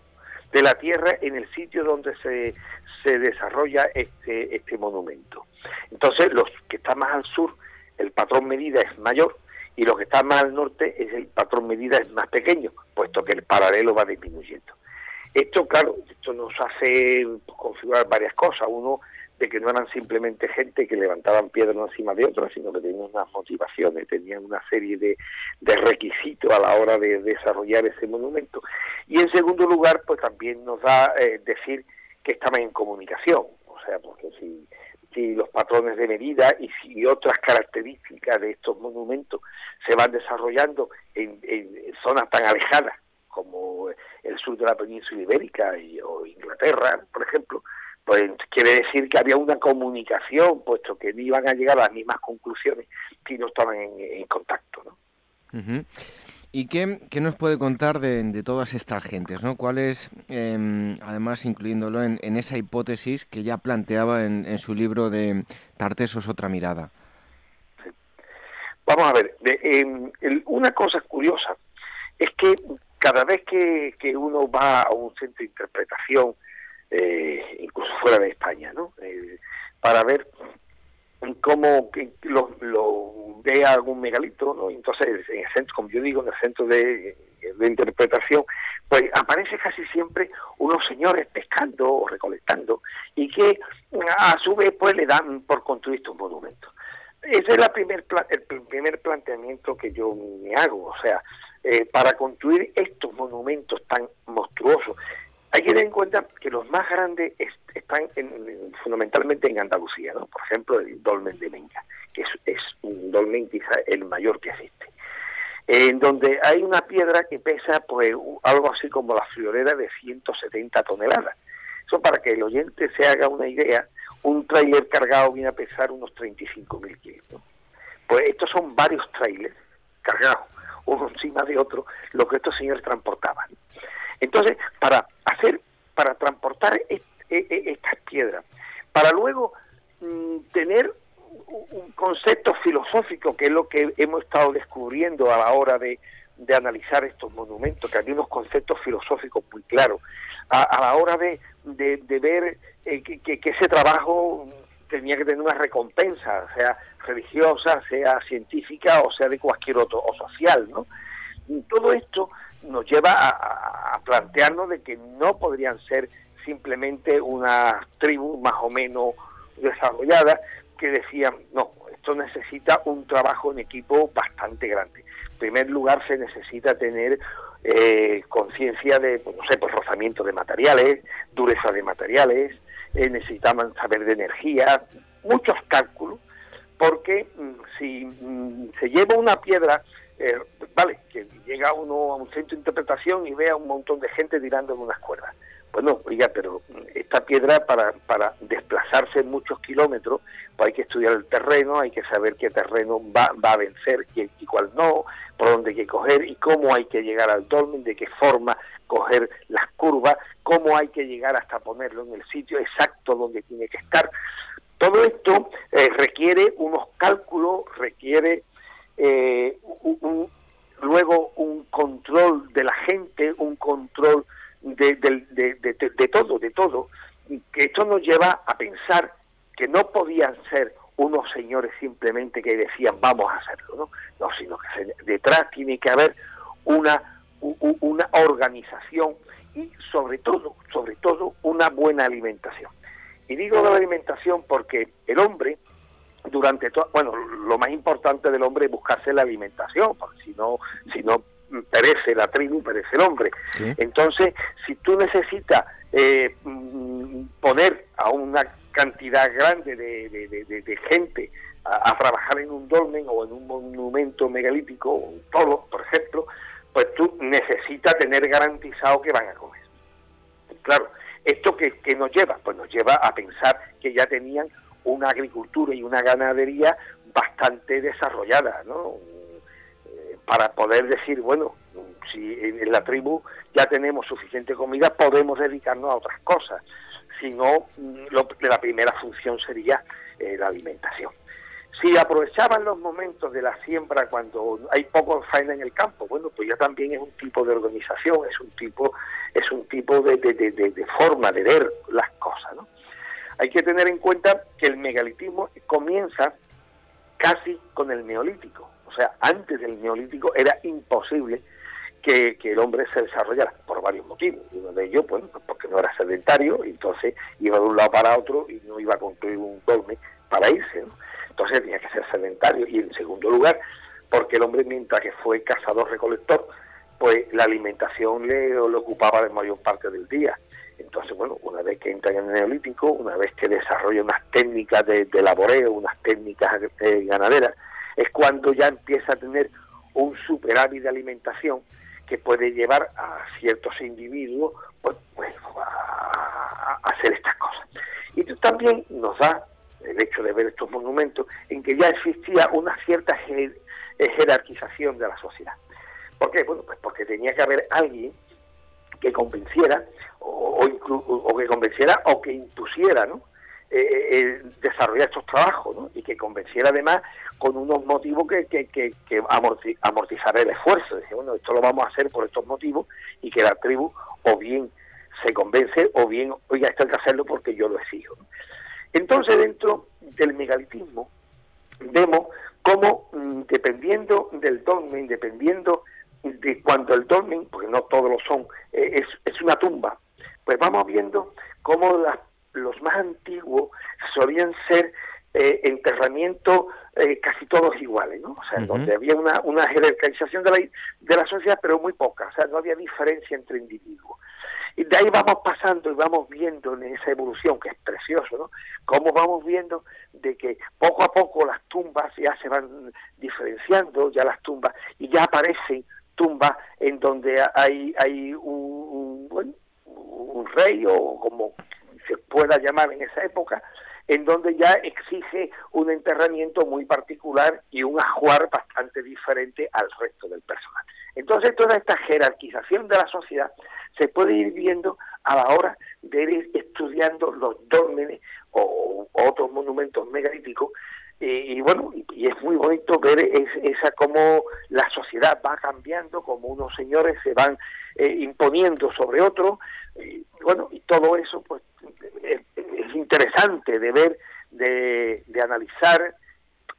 de la Tierra en el sitio donde se, se desarrolla este, este monumento. Entonces, los que están más al sur, el patrón medida es mayor y los que están más al norte, es el patrón medida es más pequeño, puesto que el paralelo va disminuyendo. Esto, claro, esto nos hace configurar varias cosas. Uno, de que no eran simplemente gente que levantaban piedras encima de otras, sino que tenían unas motivaciones, tenían una serie de, requisitos a la hora de desarrollar ese monumento. Y en segundo lugar, pues también nos da eh, decir que estaban en comunicación, o sea, porque si, si los patrones de medida y si otras características de estos monumentos se van desarrollando en, en zonas tan alejadas como el sur de la península ibérica y, o Inglaterra, por ejemplo, pues quiere decir que había una comunicación, puesto que iban a llegar a las mismas conclusiones si no estaban en, contacto. ¿no? ¿Y qué, qué, nos puede contar de, todas estas gentes? ¿no? ¿Cuál es, em, además, incluyéndolo en, esa hipótesis que ya planteaba en, su libro de Tartesos otra mirada? Vamos a ver, em, una cosa curiosa es que cada vez que, uno va a un centro de interpretación, eh, incluso fuera de España, ¿no? Eh, para ver cómo lo, lo ve algún megalito, ¿no? Entonces, en el centro, como yo digo, en el centro de, de interpretación, pues aparece casi siempre unos señores pescando o recolectando y que a su vez pues le dan por construir estos monumentos. Ese es la primer, el primer planteamiento que yo me hago, o sea, eh, para construir estos monumentos tan monstruosos. Hay que tener en cuenta que los más grandes están fundamentalmente en Andalucía, ¿no? Por ejemplo, el dolmen de Menga, que es, un dolmen quizá el mayor que existe en donde hay una piedra que pesa pues algo así como la friolera de 170 toneladas. Eso para que el oyente se haga una idea, un tráiler cargado viene a pesar unos 35.000 kilos. Pues estos son varios trailers cargados uno encima de otro, lo que estos señores transportaban. Entonces, para hacer, para transportar e, e, estas piedras, para luego mm, tener un concepto filosófico, que es lo que hemos estado descubriendo a la hora de, analizar estos monumentos, que hay unos conceptos filosóficos muy claros, a, la hora de, ver eh, que, ese trabajo tenía que tener una recompensa, sea religiosa, sea científica o sea de cualquier otro, o social, ¿no? todo esto nos lleva a, plantearnos de que no podrían ser simplemente una tribu más o menos desarrollada que decían, no, esto necesita un trabajo en equipo bastante grande. En primer lugar, se necesita tener eh, conciencia de, no sé, pues rozamiento de materiales, dureza de materiales, eh, necesitaban saber de energía, muchos cálculos, porque mm, si mm, se lleva una piedra, eh, vale, que llega uno a un centro de interpretación y ve a un montón de gente tirando en unas cuerdas. Bueno, oiga, pero esta piedra para, para desplazarse muchos kilómetros, pues hay que estudiar el terreno, hay que saber qué terreno va, va a vencer y, y cuál no, por dónde hay que coger y cómo hay que llegar al dolmen, de qué forma coger las curvas, cómo hay que llegar hasta ponerlo en el sitio exacto donde tiene que estar. Todo esto eh, requiere unos cálculos, requiere eh, luego un control de la gente, un control de, de, todo, de todo, que esto nos lleva a pensar que no podían ser unos señores simplemente que decían vamos a hacerlo, ¿no? No, sino que detrás tiene que haber una, una organización y sobre todo, sobre todo, una buena alimentación. Y digo la alimentación porque el hombre, durante todo, bueno, lo más importante del hombre es buscarse la alimentación, porque si no, si no perece la tribu, perece el hombre. Entonces, si tú necesitas eh, mm, poner a una cantidad grande de, gente a, trabajar en un dolmen o en un monumento megalítico, o un tolo, por ejemplo, pues tú necesitas tener garantizado que van a comer. Claro, ¿esto qué, qué nos lleva? Pues nos lleva a pensar que ya tenían una agricultura y una ganadería bastante desarrollada, ¿no? para poder decir, bueno, si en la tribu ya tenemos suficiente comida, podemos dedicarnos a otras cosas. Si no, mm, la primera función sería eh, la alimentación. Si aprovechaban los momentos de la siembra cuando hay poco faena en el campo, bueno, pues ya también es un tipo de organización, es un tipo, es un tipo de, de forma de ver las cosas, ¿no? Hay que tener en cuenta que el megalitismo comienza casi con el neolítico o sea, antes del neolítico era imposible que, el hombre se desarrollara por varios motivos. Uno de ellos, pues, porque no era sedentario, entonces iba de un lado para otro y no iba a construir un dolme para irse. Entonces tenía que ser sedentario. Y en segundo lugar, porque el hombre, mientras que fue cazador-recolector, pues la alimentación le, ocupaba la mayor parte del día. Entonces, bueno, una vez que entra en el neolítico, una vez que desarrolla unas técnicas de, laboreo, unas técnicas eh, ganaderas, es cuando ya empieza a tener un superávit de alimentación que puede llevar a ciertos individuos pues, a, hacer estas cosas. Y esto también nos da el hecho de ver estos monumentos en que ya existía una cierta jerarquización de la sociedad. ¿Por qué? Bueno, pues porque tenía que haber alguien que convenciera o, o, que convenciera o que impusiera ¿no? eh, desarrollar estos trabajos y que convenciera además con unos motivos que, que, que, que amortizar el esfuerzo. Dice, bueno, esto lo vamos a hacer por estos motivos y que la tribu o bien se convence o bien, oiga, esto hay que hacerlo porque yo lo exijo. Entonces, dentro del megalitismo, vemos cómo, mm, dependiendo del dolmen, dependiendo de cuando el dolmen, porque no todos lo son, eh, es, es una tumba, pues vamos viendo cómo los más antiguos solían ser eh, enterramientos eh, casi todos iguales, ¿no? O sea, donde había una, una jerarquización de la, de la sociedad, pero muy poca, o sea, no había diferencia entre individuos. Y de ahí vamos pasando y vamos viendo en esa evolución, que es precioso, ¿no? Cómo vamos viendo de que poco a poco las tumbas ya se van diferenciando, ya las tumbas, y ya aparecen tumbas en donde hay, hay un, un, un rey o como se pueda llamar en esa época, en donde ya exige un enterramiento muy particular y un ajuar bastante diferente al resto del personal. Entonces toda esta jerarquización de la sociedad se puede ir viendo a la hora de ir estudiando los dólmenes o, otros monumentos megalíticos y, bueno, y, es muy bonito ver esa cómo la sociedad va cambiando, como unos señores se van eh, imponiendo sobre otros, y, bueno, y todo eso pues es, interesante de ver, de, de, analizar,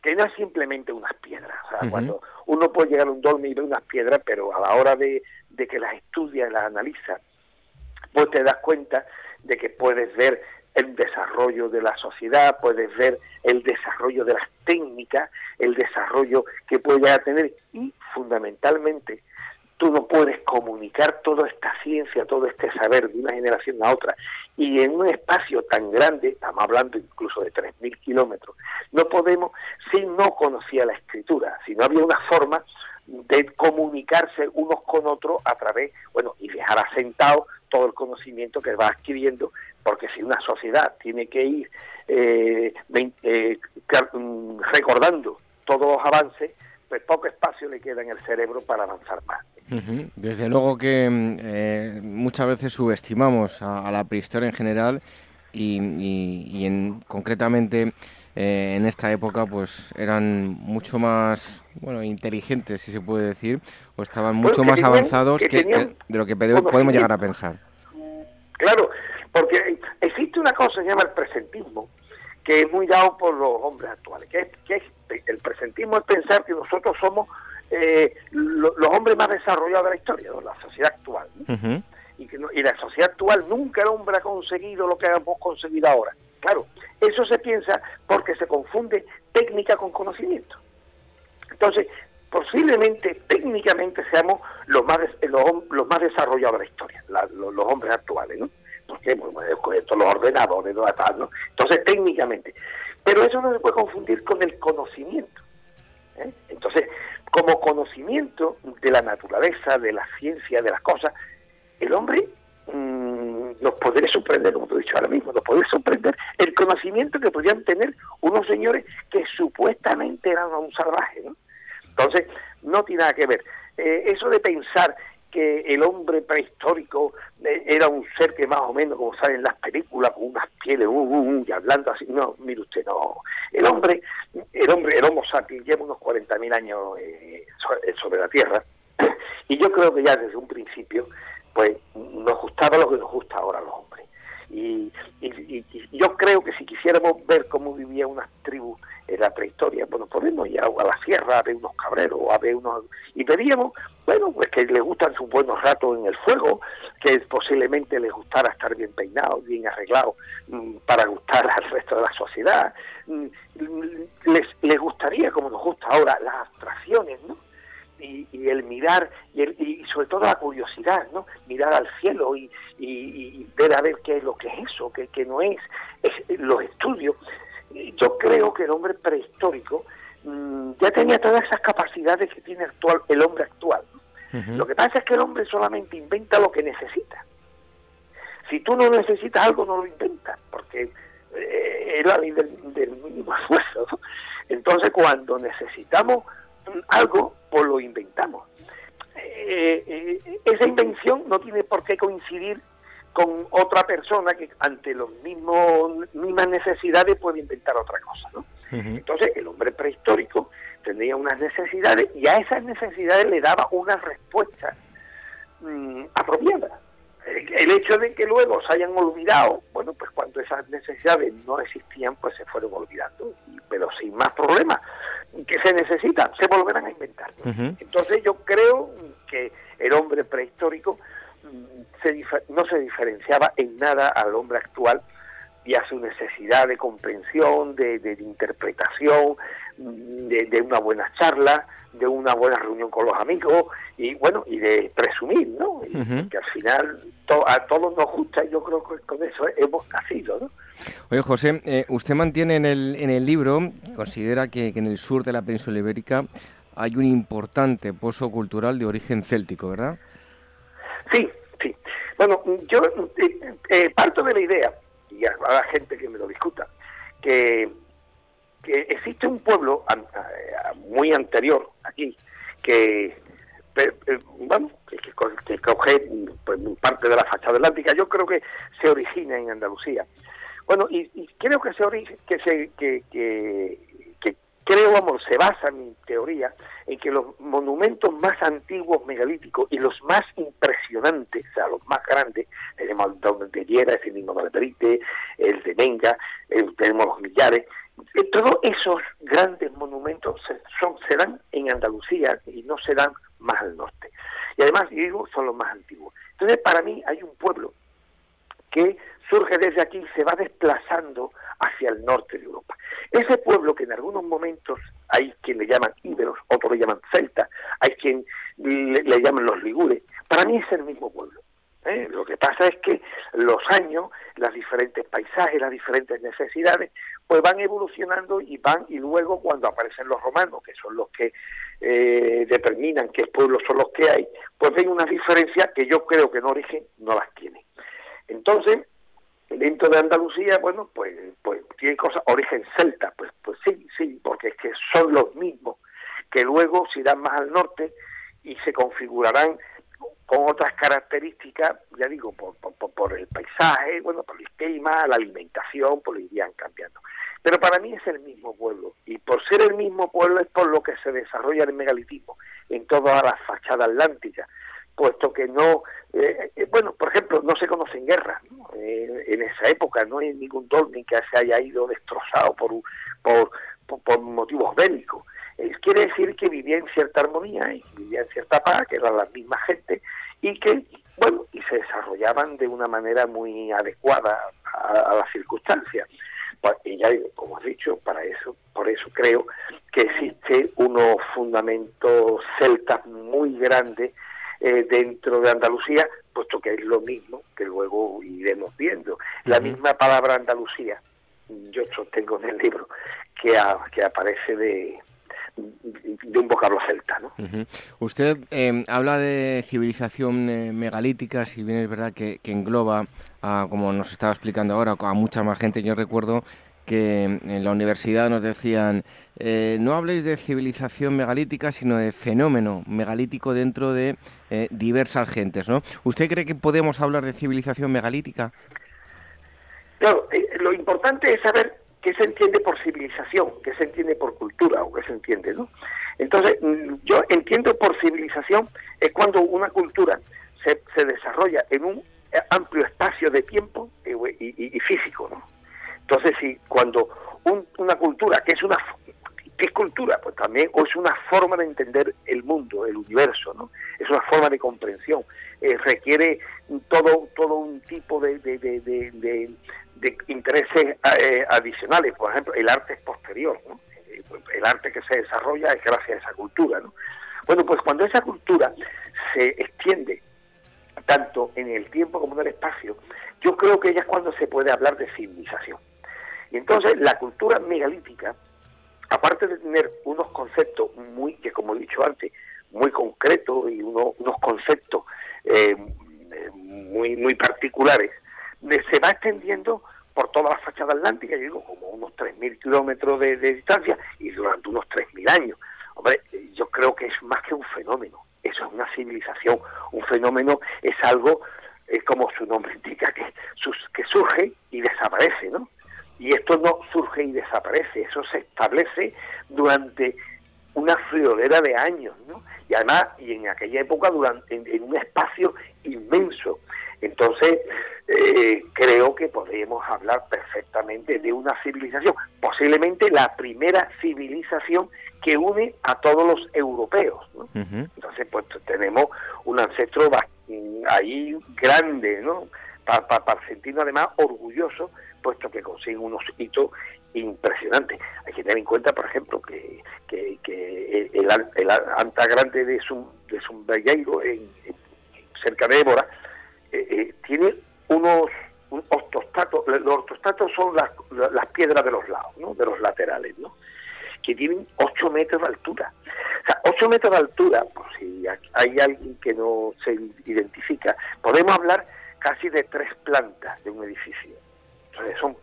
que no es simplemente unas piedras. O sea, cuando uno puede llegar a un dolmen y ver unas piedras, pero a la hora de, de que las estudia y las analiza, pues te das cuenta de que puedes ver el desarrollo de la sociedad, puedes ver el desarrollo de las técnicas, el desarrollo que puede tener y fundamentalmente tú no puedes comunicar toda esta ciencia, todo este saber de una generación a otra. Y en un espacio tan grande, estamos hablando incluso de 3.000 kilómetros, no podemos, si no conocía la escritura, si no había una forma de comunicarse unos con otros a través, bueno, y dejar asentado todo el conocimiento que va adquiriendo, porque si una sociedad tiene que ir eh, eh, mm, recordando todos los avances, pues poco espacio le queda en el cerebro para avanzar más. Desde luego que mm, eh, muchas veces subestimamos a, la prehistoria en general y, en, concretamente eh, en esta época pues eran mucho más bueno inteligentes si se puede decir o estaban mucho más avanzados que, de lo que podemos llegar a pensar. Claro, porque existe una cosa que se llama el presentismo que es muy dado por los hombres actuales, que es, que el presentismo es pensar que nosotros somos eh, los hombres más desarrollados de la historia, de la sociedad actual. y, que y la sociedad actual nunca el hombre ha conseguido lo que hemos conseguido ahora. Claro, eso se piensa porque se confunde técnica con conocimiento. Entonces, posiblemente técnicamente seamos los más los, más desarrollados de la historia, los, hombres actuales, ¿no? Porque bueno, esto los ordenadores, ¿no? Entonces, técnicamente. Pero eso no se puede confundir con el conocimiento. ¿eh? Entonces, como conocimiento de la naturaleza, de la ciencia, de las cosas, el hombre nos podría sorprender, como te he dicho ahora mismo, nos podría sorprender el conocimiento que podían tener unos señores que supuestamente eran un salvaje. ¿no? Entonces, no tiene nada que ver. Eh, eso de pensar que el hombre prehistórico eh, era un ser que más o menos, como sale en las películas, con unas pieles, uh, uh, uh, y hablando así, no, mire usted, no. El hombre, el hombre, el Homo sapiens, lleva unos 40.000 años eh, sobre la Tierra, y yo creo que ya desde un principio, pues nos gustaba lo que nos gusta ahora a los hombres. Y, yo creo que si quisiéramos ver cómo vivía una tribu en la prehistoria, bueno, podemos ir a, la sierra a ver unos cabreros, a ver unos... y veríamos, bueno, pues que les gustan sus buenos ratos en el fuego, que posiblemente les gustara estar bien peinados, bien arreglados, mm, para gustar al resto de la sociedad. Mm, les, les gustaría, como nos gusta ahora, las abstracciones, ¿no? Y, el mirar y, y, sobre todo la curiosidad, ¿no? Mirar al cielo y, ver a ver qué es lo que es eso, qué, no es, los estudios. Yo creo que el hombre prehistórico mm, ya tenía todas esas capacidades que tiene actual el hombre actual. Lo que pasa es que el hombre solamente inventa lo que necesita. Si tú no necesitas algo, no lo inventas, porque eh, es la ley del, del mínimo esfuerzo. Entonces, cuando necesitamos algo, pues lo inventamos. Eh, eh, esa invención no tiene por qué coincidir con otra persona que ante los mismos mismas necesidades puede inventar otra cosa, ¿no? Entonces el hombre prehistórico tenía unas necesidades y a esas necesidades le daba una respuesta mm, apropiada. El, hecho de que luego se hayan olvidado, bueno, pues cuando esas necesidades no existían, pues se fueron olvidando, pero sin más problemas. Que se necesitan, se volverán a inventar. Entonces yo creo que el hombre prehistórico mm, no se diferenciaba en nada al hombre actual y a su necesidad de comprensión, de, interpretación, mm, de, una buena charla, de una buena reunión con los amigos y bueno, y de presumir, ¿no? Que al final a todos nos gusta y yo creo que con eso hemos nacido, ¿no? Oye, José, eh, usted mantiene en el, en el libro, considera que, en el sur de la península ibérica hay un importante pozo cultural de origen céltico, ¿verdad? Sí, sí. Bueno, yo eh, eh, parto de la idea y habrá gente que me lo discuta, que, que existe un pueblo muy anterior aquí, que, bueno, que, coge pues, parte de la fachada atlántica, yo creo que se origina en Andalucía. Bueno, y, creo que se, que, se que, que, creo, vamos, se basa mi teoría en que los monumentos más antiguos megalíticos y los más impresionantes, o sea, los más grandes, tenemos el de Llera, el mismo de Perite, el de Menga, tenemos los millares, eh, todos esos grandes monumentos se, son, se dan en Andalucía y no se dan más al norte. Y además, digo, son los más antiguos. Entonces, para mí hay un pueblo que surge desde aquí se va desplazando hacia el norte de Europa. Ese pueblo que en algunos momentos hay quien le llaman íberos, otros le llaman celtas, hay quien le, llaman los ligures, para mí es el mismo pueblo. ¿eh? Lo que pasa es que los años, los diferentes paisajes, las diferentes necesidades, pues van evolucionando y van, y luego cuando aparecen los romanos, que son los que eh, determinan qué pueblos son los que hay, pues ven una diferencia que yo creo que en origen no las tiene. Entonces, dentro de Andalucía, bueno, pues, pues tiene cosas, origen celta, pues, pues sí, sí, porque es que son los mismos, que luego se irán más al norte y se configurarán con otras características, ya digo, por, por, el paisaje, bueno, por el clima, la alimentación, pues irían cambiando. Pero para mí es el mismo pueblo, y por ser el mismo pueblo es por lo que se desarrolla el megalitismo en toda la fachada atlántica, puesto que no, eh, eh, bueno, por ejemplo, no se conocen guerras eh, en esa época, no hay ningún dolmen que se haya ido destrozado por, por, por, motivos bélicos. quiere decir que vivía en cierta armonía y vivía en cierta paz, que eran la misma gente y que, bueno, y se desarrollaban de una manera muy adecuada a, las circunstancias. Pues, y ya como has dicho, para eso, por eso creo que existe unos fundamentos celtas muy grandes eh, dentro de Andalucía, puesto que es lo mismo que luego iremos viendo. La misma palabra Andalucía, yo sostengo en el libro, que, que aparece de, de un vocablo celta. ¿no? Usted eh, habla de civilización eh, megalítica, si bien es verdad que, que engloba, a, como nos estaba explicando ahora, a mucha más gente. Yo recuerdo que en la universidad nos decían, eh, no habléis de civilización megalítica, sino de fenómeno megalítico dentro de eh, diversas gentes, ¿no? ¿Usted cree que podemos hablar de civilización megalítica? Claro, eh, lo importante es saber qué se entiende por civilización, qué se entiende por cultura o qué se entiende, ¿no? Entonces, mm, yo entiendo por civilización es cuando una cultura se, se desarrolla en un amplio espacio de tiempo y físico, ¿no? Entonces, si cuando una cultura, que es una ¿qué es cultura? Pues también o es una forma de entender el mundo, el universo, ¿no? Es una forma de comprensión. Eh, requiere todo todo un tipo de, de, intereses eh, adicionales. Por ejemplo, el arte es posterior, ¿no? Eh, el arte que se desarrolla es gracias a esa cultura, ¿no? Bueno, pues cuando esa cultura se extiende tanto en el tiempo como en el espacio, yo creo que ya es cuando se puede hablar de civilización. Y entonces la cultura megalítica, aparte de tener unos conceptos muy, que como he dicho antes, muy concretos y unos conceptos eh, muy, muy particulares, se va extendiendo por toda la fachada atlántica, yo digo, como unos 3.000 kilómetros de, distancia y durante unos 3.000 años. Hombre, yo creo que es más que un fenómeno, eso es una civilización. Un fenómeno es algo es como su nombre indica, que, que surge y desaparece, ¿no? Y esto no surge y desaparece, eso se establece durante una friolera de años, ¿no? Y además, y en aquella época, durante, en, un espacio inmenso. Entonces, eh, creo que podemos hablar perfectamente de una civilización, posiblemente la primera civilización que une a todos los europeos. ¿no? Entonces, pues tenemos un ancestro ahí grande, ¿no? Para, para, sentirnos además orgullosos, puesto que consiguen unos hitos impresionantes. Hay que tener en cuenta, por ejemplo, que, que, el, el, Anta Grande de de en, cerca de Évora, eh, eh, tiene unos ortostatos, los ortostatos son las, piedras de los lados, ¿no? de los laterales, ¿no? que tienen 8 metros de altura. O sea, 8 metros de altura, por si hay alguien que no se identifica, podemos hablar casi de tres plantas de un edificio. Son,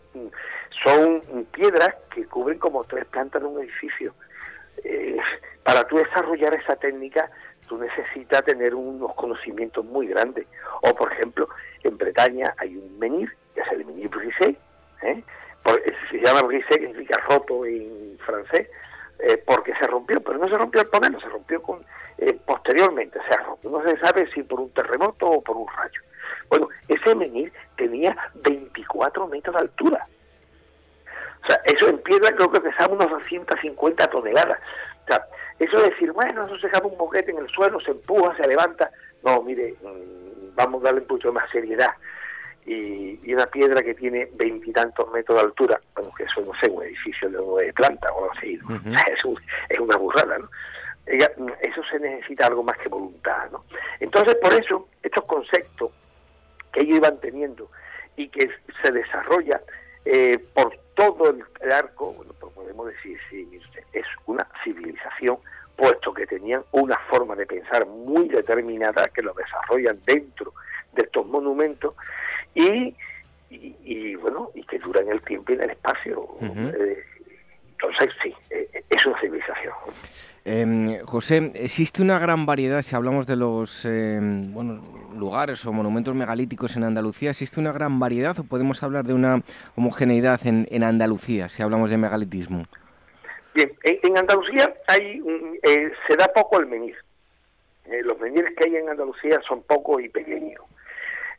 son piedras que cubren como tres plantas de un edificio. Eh, para tú desarrollar esa técnica, tú necesitas tener unos conocimientos muy grandes. O, por ejemplo, en Bretaña hay un menir, que es el menir brisé, ¿eh? se llama brisé, que significa roto en francés, eh, porque se rompió, pero no se rompió el panel, se rompió con, eh, posteriormente, o sea, no se sabe si por un terremoto o por un rayo. Bueno, ese menir tenía 24 metros de altura. O sea, eso en piedra creo que pesaba unos 250 toneladas. O sea, eso de decir, bueno, eso se deja un boquete en el suelo, se empuja, se levanta. No, mire, mm, vamos a darle un poquito más seriedad y, una piedra que tiene veintitantos metros de altura, bueno, que eso no sé, un edificio de nueve plantas o algo así, es, una burrada, ¿no? eso se necesita algo más que voluntad, ¿no? Entonces, por eso, estos conceptos que ellos iban teniendo y que se desarrolla eh, por todo el arco, bueno, pues podemos decir, sí, es una civilización, puesto que tenían una forma de pensar muy determinada que lo desarrollan dentro de estos monumentos y, y, bueno, y que dura en el tiempo y en el espacio. Eh, entonces, sí, eh, es una civilización. Eh, José, existe una gran variedad, si hablamos de los em, bueno, lugares o monumentos megalíticos en Andalucía, ¿existe una gran variedad o podemos hablar de una homogeneidad en, en Andalucía, si hablamos de megalitismo? Bien, en, Andalucía hay eh, se da poco el menir. los menires que hay en Andalucía son pocos y pequeños.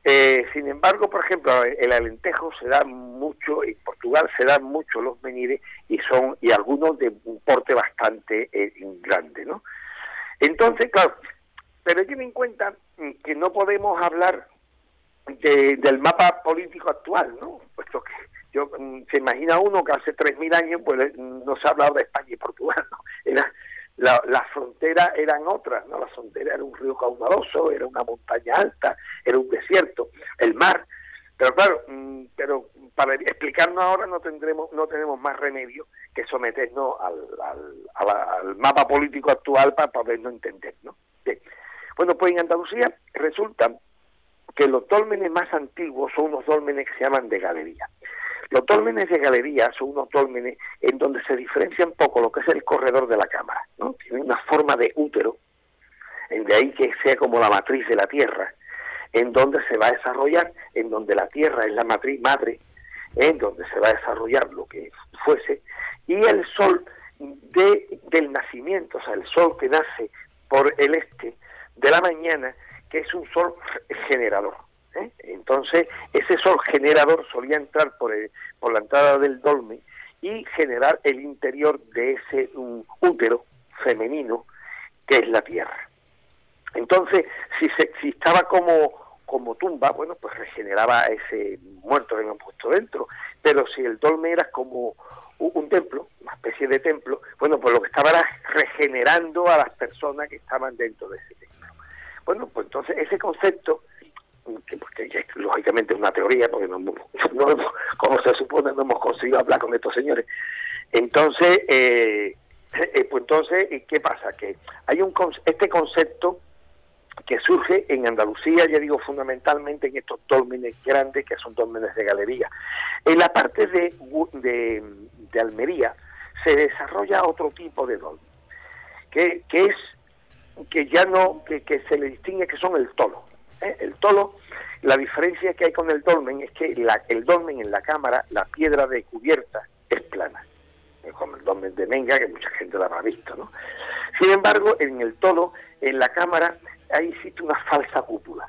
Eh, sin embargo, por ejemplo, el Alentejo se da mucho, en Portugal se dan mucho los menires y son y algunos de un porte bastante eh, grande, ¿no? Entonces, claro, pero tienen en cuenta que no podemos hablar del mapa político actual, ¿no? Puesto que yo mm, se imagina uno que hace 3.000 años pues no se ha hablado de España y Portugal, ¿no? Era la, las fronteras eran otras, ¿no? La frontera era un río caudaloso, era una montaña alta, era un desierto, el mar. Pero claro, mm, pero para explicarnos ahora no tendremos, no tenemos más remedio que someternos al, al, mapa político actual para podernos entender, ¿no? Bueno, pues en Andalucía resulta que los dólmenes más antiguos son unos dólmenes que se llaman de galería. Los dólmenes de galería son unos dólmenes en donde se diferencia un poco lo que es el corredor de la cámara, ¿no? Tiene una forma de útero, de ahí que sea como la matriz de la Tierra, en donde se va a desarrollar, en donde la Tierra es la matriz madre, en donde se va a desarrollar lo que fuese, y el sol de, del nacimiento, o sea, el sol que nace por el este de la mañana, que es un sol generador. ¿Eh? Entonces, ese sol generador solía entrar por, por la entrada del dolme y generar el interior de ese útero femenino que es la tierra. Entonces, si, se, si estaba como, como tumba, bueno, pues regeneraba ese muerto que habían puesto dentro. Pero si el dolme era como un templo, una especie de templo, bueno, pues lo que estaba era regenerando a las personas que estaban dentro de ese templo. Bueno, pues entonces ese concepto que, lógicamente es una teoría, porque no, como se supone, no hemos conseguido hablar con estos señores. Entonces, eh, eh, pues entonces, ¿qué pasa? Que hay un este concepto que surge en Andalucía, ya digo, fundamentalmente en estos dólmenes grandes, que son dólmenes de galería. En la parte de, de, Almería se desarrolla otro tipo de dolmen, que, que es que ya no, que, que se le distingue que son el tolo ¿eh? El tolo, la diferencia que hay con el dolmen es que el dolmen en la cámara, la piedra de cubierta es plana, como el dolmen de Menga, que mucha gente lo habrá visto, ¿no? Sin embargo, en el tolo, en la cámara, ahí existe una falsa cúpula.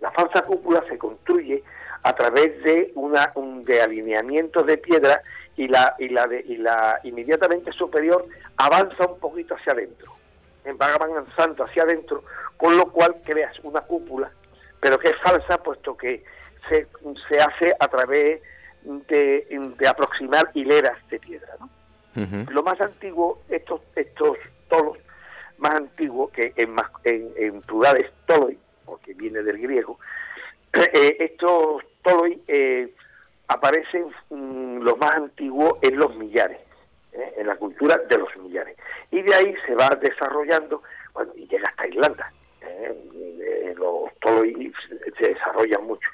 La falsa cúpula se construye a través de una de alineamientos de piedra y la y la de, y la inmediatamente superior avanza un poquito hacia adentro va avanzando hacia adentro con lo cual creas una cúpula pero que es falsa puesto que se, se hace a través de, de aproximar hileras de piedra ¿no? lo más antiguo estos estos tolos más antiguos que en, en, en plural es toloi porque viene del griego eh, estos toloi eh, aparecen mm, los más antiguos en los millares, ¿eh? en la cultura de los millares. Y de ahí se va desarrollando, bueno, y llega hasta Irlanda. ¿Eh? los toloi se desarrollan mucho.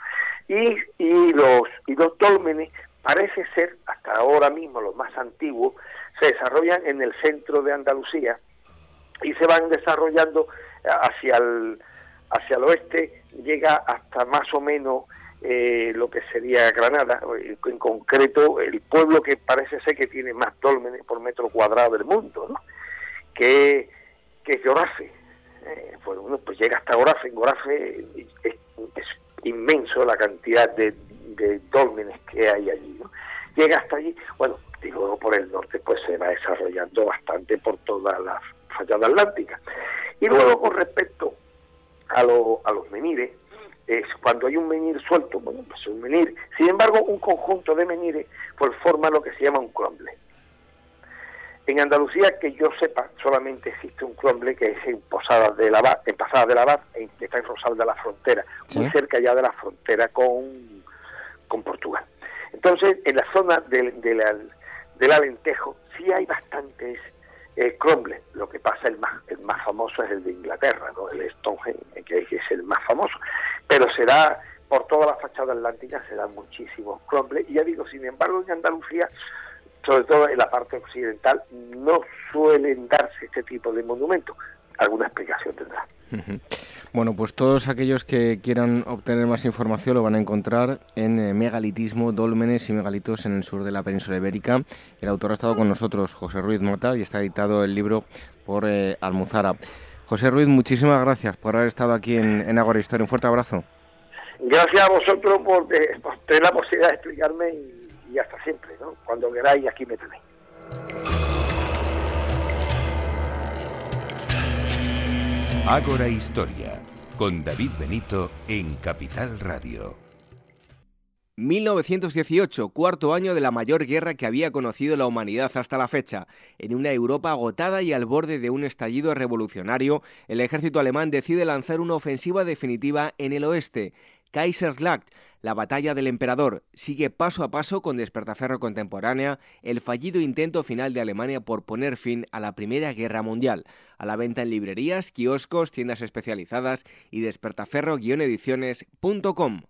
Y, y, los, y los tólmenes parece ser, hasta ahora mismo los más antiguos, se desarrollan en el centro de Andalucía y se van desarrollando hacia el, hacia el oeste, llega hasta más o menos eh, lo que sería Granada, en concreto el pueblo que parece ser que tiene más dólmenes por metro cuadrado del mundo, que, que es. Eh, pues, pues llega hasta Gorafe, en Gorafe es, inmenso la cantidad de, de dólmenes que hay allí. ¿no? Llega hasta allí, bueno, y luego por el norte pues se va desarrollando bastante por toda la fachada atlántica. Y luego con respecto a, a los menires, es cuando hay un menir suelto, bueno, pues un menir. Sin embargo, un conjunto de menires pues forma lo que se llama un cromble. En Andalucía, que yo sepa, solamente existe un cromble que es en Posadas de la en Pasadas de la que está en Rosal de la Frontera, muy cerca ya de la frontera con, con Portugal. Entonces, en la zona del, del Alentejo sí hay bastantes eh, Cromlech. Lo que pasa, el más, el más famoso es el de Inglaterra, ¿no? el Stonehenge, que es el más famoso. Pero será, por toda la fachada atlántica, serán muchísimos Cromlech. Y ya digo, sin embargo, en Andalucía, sobre todo en la parte occidental, no suelen darse este tipo de monumentos. Alguna explicación tendrá. Bueno, pues todos aquellos que quieran obtener más información lo van a encontrar en eh, Megalitismo, Dólmenes y Megalitos en el sur de la península ibérica. El autor ha estado con nosotros, José Ruiz Mota, y está editado el libro por eh, Almuzara. José Ruiz, muchísimas gracias por haber estado aquí en, en Agora Historia. Un fuerte abrazo. Gracias a vosotros por, eh, tener la posibilidad de explicarme y, hasta siempre, ¿no? Cuando queráis, aquí me tenéis. Ágora Historia, con David Benito en Capital Radio. 1918, cuarto año de la mayor guerra que había conocido la humanidad hasta la fecha. En una Europa agotada y al borde de un estallido revolucionario, el ejército alemán decide lanzar una ofensiva definitiva en el oeste. Kaiserslacht, la batalla del emperador, sigue paso a paso con Despertaferro contemporánea el fallido intento final de Alemania por poner fin a la Primera Guerra Mundial. A la venta en librerías, kioscos, tiendas especializadas y despertaferro-ediciones.com.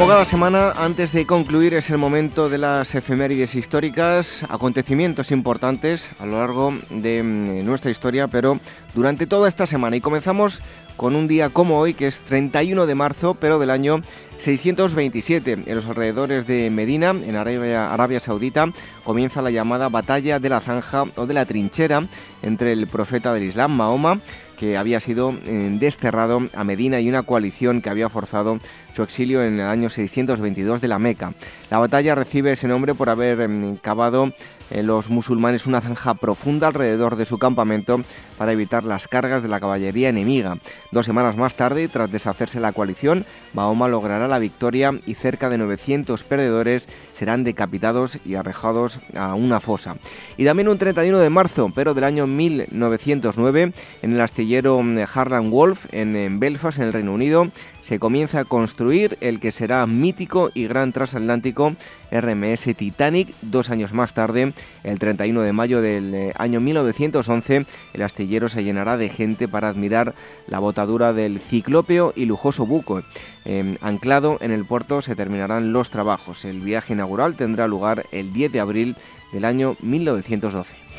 Como cada semana, antes de concluir, es el momento de las efemérides históricas, acontecimientos importantes a lo largo de mm, nuestra historia, pero durante toda esta semana. Y comenzamos con un día como hoy, que es 31 de marzo, pero del año 627. En los alrededores de Medina, en Arabia, Arabia Saudita, comienza la llamada Batalla de la Zanja o de la Trinchera entre el profeta del Islam, Mahoma, que había sido eh, desterrado a Medina y una coalición que había forzado su exilio en el año 622 de la Meca. La batalla recibe ese nombre por haber em, cavado eh, los musulmanes una zanja profunda alrededor de su campamento para evitar las cargas de la caballería enemiga. Dos semanas más tarde, tras deshacerse la coalición, Mahoma logrará la victoria y cerca de 900 perdedores serán decapitados y arrejados a una fosa. Y también un 31 de marzo, pero del año 1909, en el astillero mm, Harland Wolf en Belfast, en el Reino Unido, se comienza a construir el que será mítico y gran transatlántico RMS Titanic. Dos años más tarde, El 31 de mayo del eh, año 1911, el astillero se llenará de gente para admirar la botadura del ciclópeo y lujoso buco. Em, anclado en el puerto se terminarán los trabajos. El viaje inaugural tendrá lugar el 10 de abril del año 1912.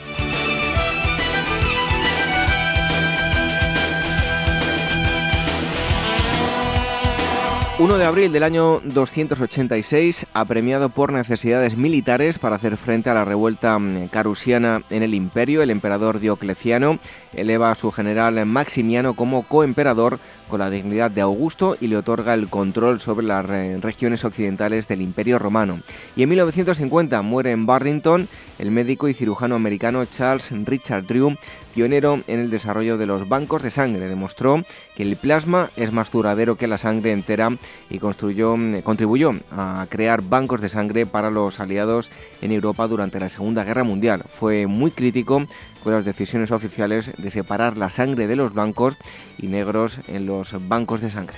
1 de abril del año 286, apremiado por necesidades militares para hacer frente a la revuelta mm, carusiana en el imperio, el emperador Diocleciano eleva a su general Maximiano como coemperador con la dignidad de Augusto y le otorga el control sobre las regiones occidentales del Imperio Romano. Y en 1950 muere en Barrington el médico y cirujano americano Charles Richard Drew, pionero en el desarrollo de los bancos de sangre. Demostró que el plasma es más duradero que la sangre entera y construyó, contribuyó a crear bancos de sangre para los aliados en Europa durante la Segunda Guerra Mundial. Fue muy crítico con las decisiones oficiales de separar la sangre de los blancos y negros en los bancos de sangre.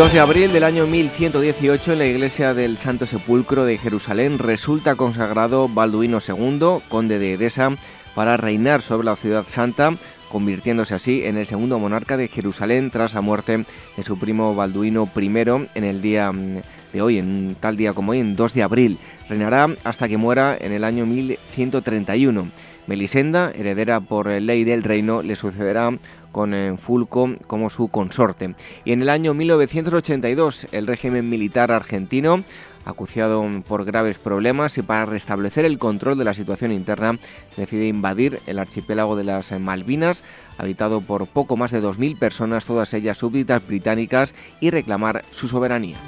2 de abril del año 1118 en la iglesia del Santo Sepulcro de Jerusalén resulta consagrado Balduino II, conde de Edesa, para reinar sobre la ciudad santa convirtiéndose así en el segundo monarca de Jerusalén tras la muerte de su primo Balduino I en el día mm, de hoy, en tal día como hoy, en 2 de abril. Reinará hasta que muera en el año 1131. Melisenda, heredera por ley del reino, le sucederá con eh, Fulco como su consorte. Y en el año 1982, el régimen militar argentino acuciado por graves problemas y para restablecer el control de la situación interna decide invadir el archipiélago de las Malvinas, habitado por poco más de 2.000 personas, todas ellas súbditas británicas, y reclamar su soberanía.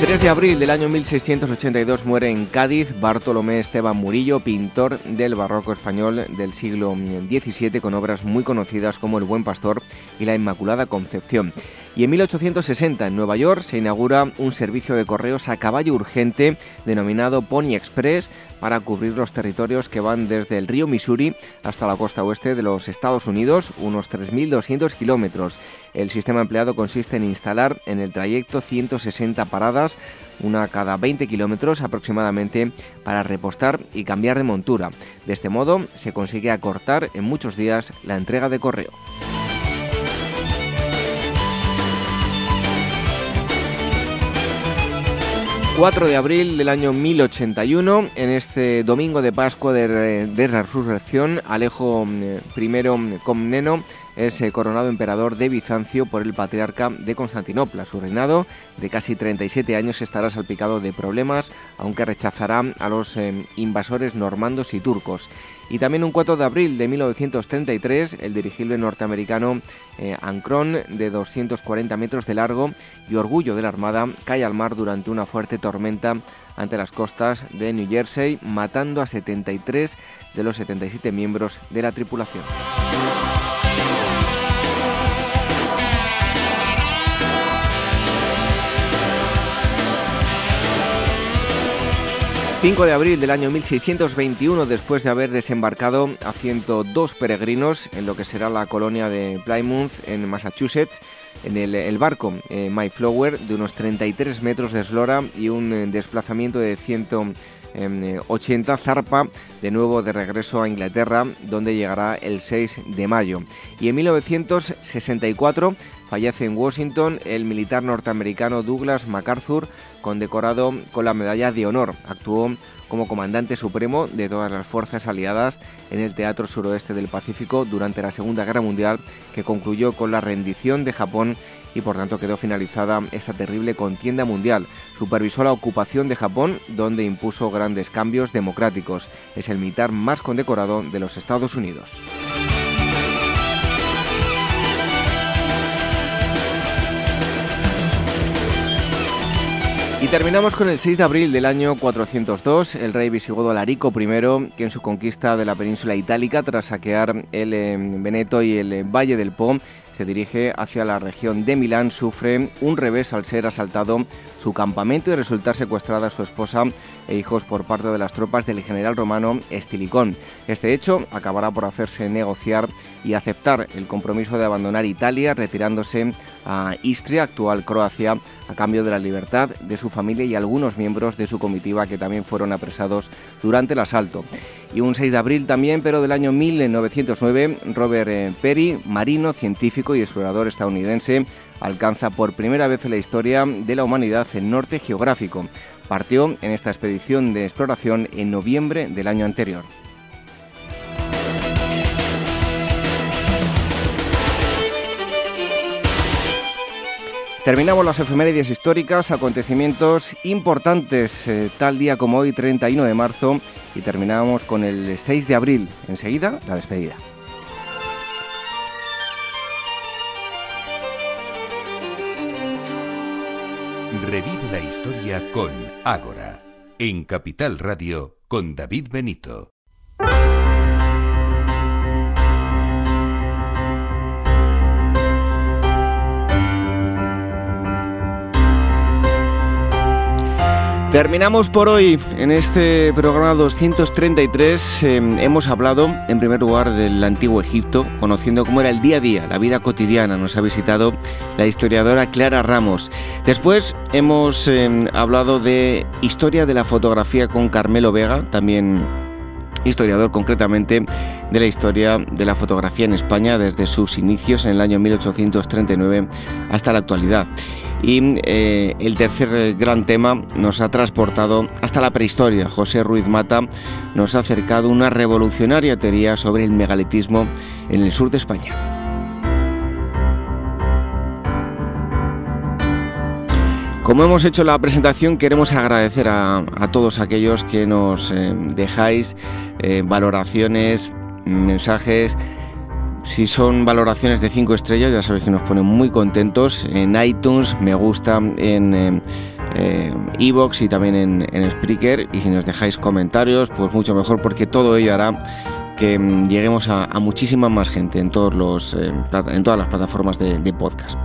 3 de abril del año 1682 muere en Cádiz Bartolomé Esteban Murillo, pintor del barroco español del siglo XVII con obras muy conocidas como El Buen Pastor y La Inmaculada Concepción. Y en 1860 en Nueva York se inaugura un servicio de correos a caballo urgente denominado Pony Express para cubrir los territorios que van desde el río Missouri hasta la costa oeste de los Estados Unidos, unos 3.200 kilómetros. El sistema empleado consiste en instalar en el trayecto 160 paradas, una cada 20 kilómetros aproximadamente, para repostar y cambiar de montura. De este modo se consigue acortar en muchos días la entrega de correo. 4 de abril del año 1081, en este domingo de Pascua de, de Resurrección, Alejo I mm, Comneno es eh, coronado emperador de Bizancio por el patriarca de Constantinopla. Su reinado de casi 37 años estará salpicado de problemas, aunque rechazará a los eh, invasores normandos y turcos. Y también un 4 de abril de 1933, el dirigible norteamericano eh, Ancron, de 240 metros de largo y orgullo de la Armada, cae al mar durante una fuerte tormenta ante las costas de New Jersey, matando a 73 de los 77 miembros de la tripulación. 5 de abril del año 1621, después de haber desembarcado a 102 peregrinos en lo que será la colonia de Plymouth, en Massachusetts, en el, barco eh, Mayflower, de unos 33 metros de eslora y un eh, desplazamiento de 180 zarpa de nuevo de regreso a Inglaterra, donde llegará el 6 de mayo. Y en 1964 fallece en Washington el militar norteamericano Douglas MacArthur, condecorado con la Medalla de Honor. Actuó como comandante supremo de todas las fuerzas aliadas en el Teatro Suroeste del Pacífico durante la Segunda Guerra Mundial, que concluyó con la rendición de Japón y por tanto quedó finalizada esta terrible contienda mundial. Supervisó la ocupación de Japón, donde impuso grandes cambios democráticos. Es el militar más condecorado de los Estados Unidos. Y terminamos con el 6 de abril del año 402, el rey visigodo Alarico I, que en su conquista de la península itálica, tras saquear el eh, Veneto y el eh, Valle del Po, se dirige hacia la región de Milán, sufre un revés al ser asaltado su campamento y resultar secuestrada su esposa e hijos por parte de las tropas del general romano Estilicón. Este hecho acabará por hacerse negociar y aceptar el compromiso de abandonar Italia, retirándose a Istria, actual Croacia, a cambio de la libertad de su familia y algunos miembros de su comitiva que también fueron apresados durante el asalto. Y un 6 de abril también, pero del año 1909, Robert eh, Perry, marino, científico y explorador estadounidense, alcanza por primera vez en la historia de la humanidad el norte geográfico. Partió en esta expedición de exploración en noviembre del año anterior. Terminamos las efemérides históricas, acontecimientos importantes, eh, tal día como hoy, 31 de marzo, y terminamos con el 6 de abril. Enseguida, la despedida. Revive la historia con Ágora, en Capital Radio, con David Benito. Terminamos por hoy en este programa 233. Em, hemos hablado en primer lugar del antiguo Egipto, conociendo cómo era el día a día, la vida cotidiana. Nos ha visitado la historiadora Clara Ramos. Después hemos em, hablado de historia de la fotografía con Carmelo Vega, también historiador concretamente de la historia de la fotografía en España desde sus inicios en el año 1839 hasta la actualidad. Y eh, el tercer gran tema nos ha transportado hasta la prehistoria. José Ruiz Mata nos ha acercado una revolucionaria teoría sobre el megalitismo en el sur de España. Como hemos hecho la presentación, queremos agradecer a, todos aquellos que nos eh, dejáis eh, valoraciones, mensajes si son valoraciones de 5 estrellas, ya sabéis que nos ponen muy contentos. En iTunes, me gusta, en Evox y también en, en Spreaker. Y si nos dejáis comentarios, pues mucho mejor, porque todo ello hará que mm, lleguemos a, muchísima más gente en, todos los, eh, en todas las plataformas de, podcast.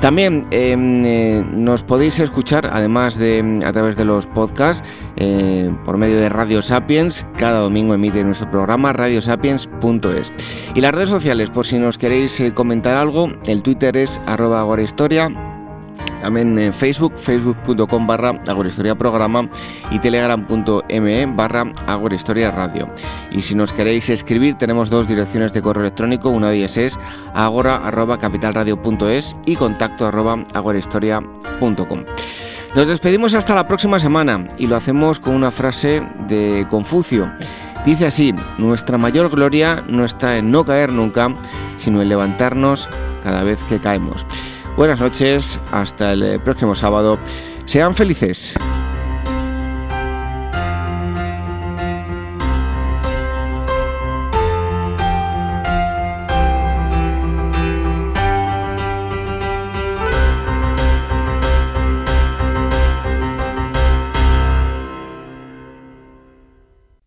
También em, eh, nos podéis escuchar, además de mm, a través de los podcasts, eh, por medio de Radio Sapiens. Cada domingo emite nuestro programa radiosapiens.es. Y las redes sociales, por si nos queréis comentar algo, el Twitter es arroba agorahistoria también en Facebook, facebook.com barra agorahistoria programa y telegram.me barra agorahistoria radio. Y si nos queréis escribir, tenemos dos direcciones de correo electrónico, una de ellas es agora arroba capitalradio.es y contacto arroba. Nos despedimos hasta la próxima semana y lo hacemos con una frase de Confucio. Dice así, nuestra mayor gloria no está en no caer nunca, sino en levantarnos cada vez que caemos. Buenas noches, hasta el próximo sábado. Sean felices.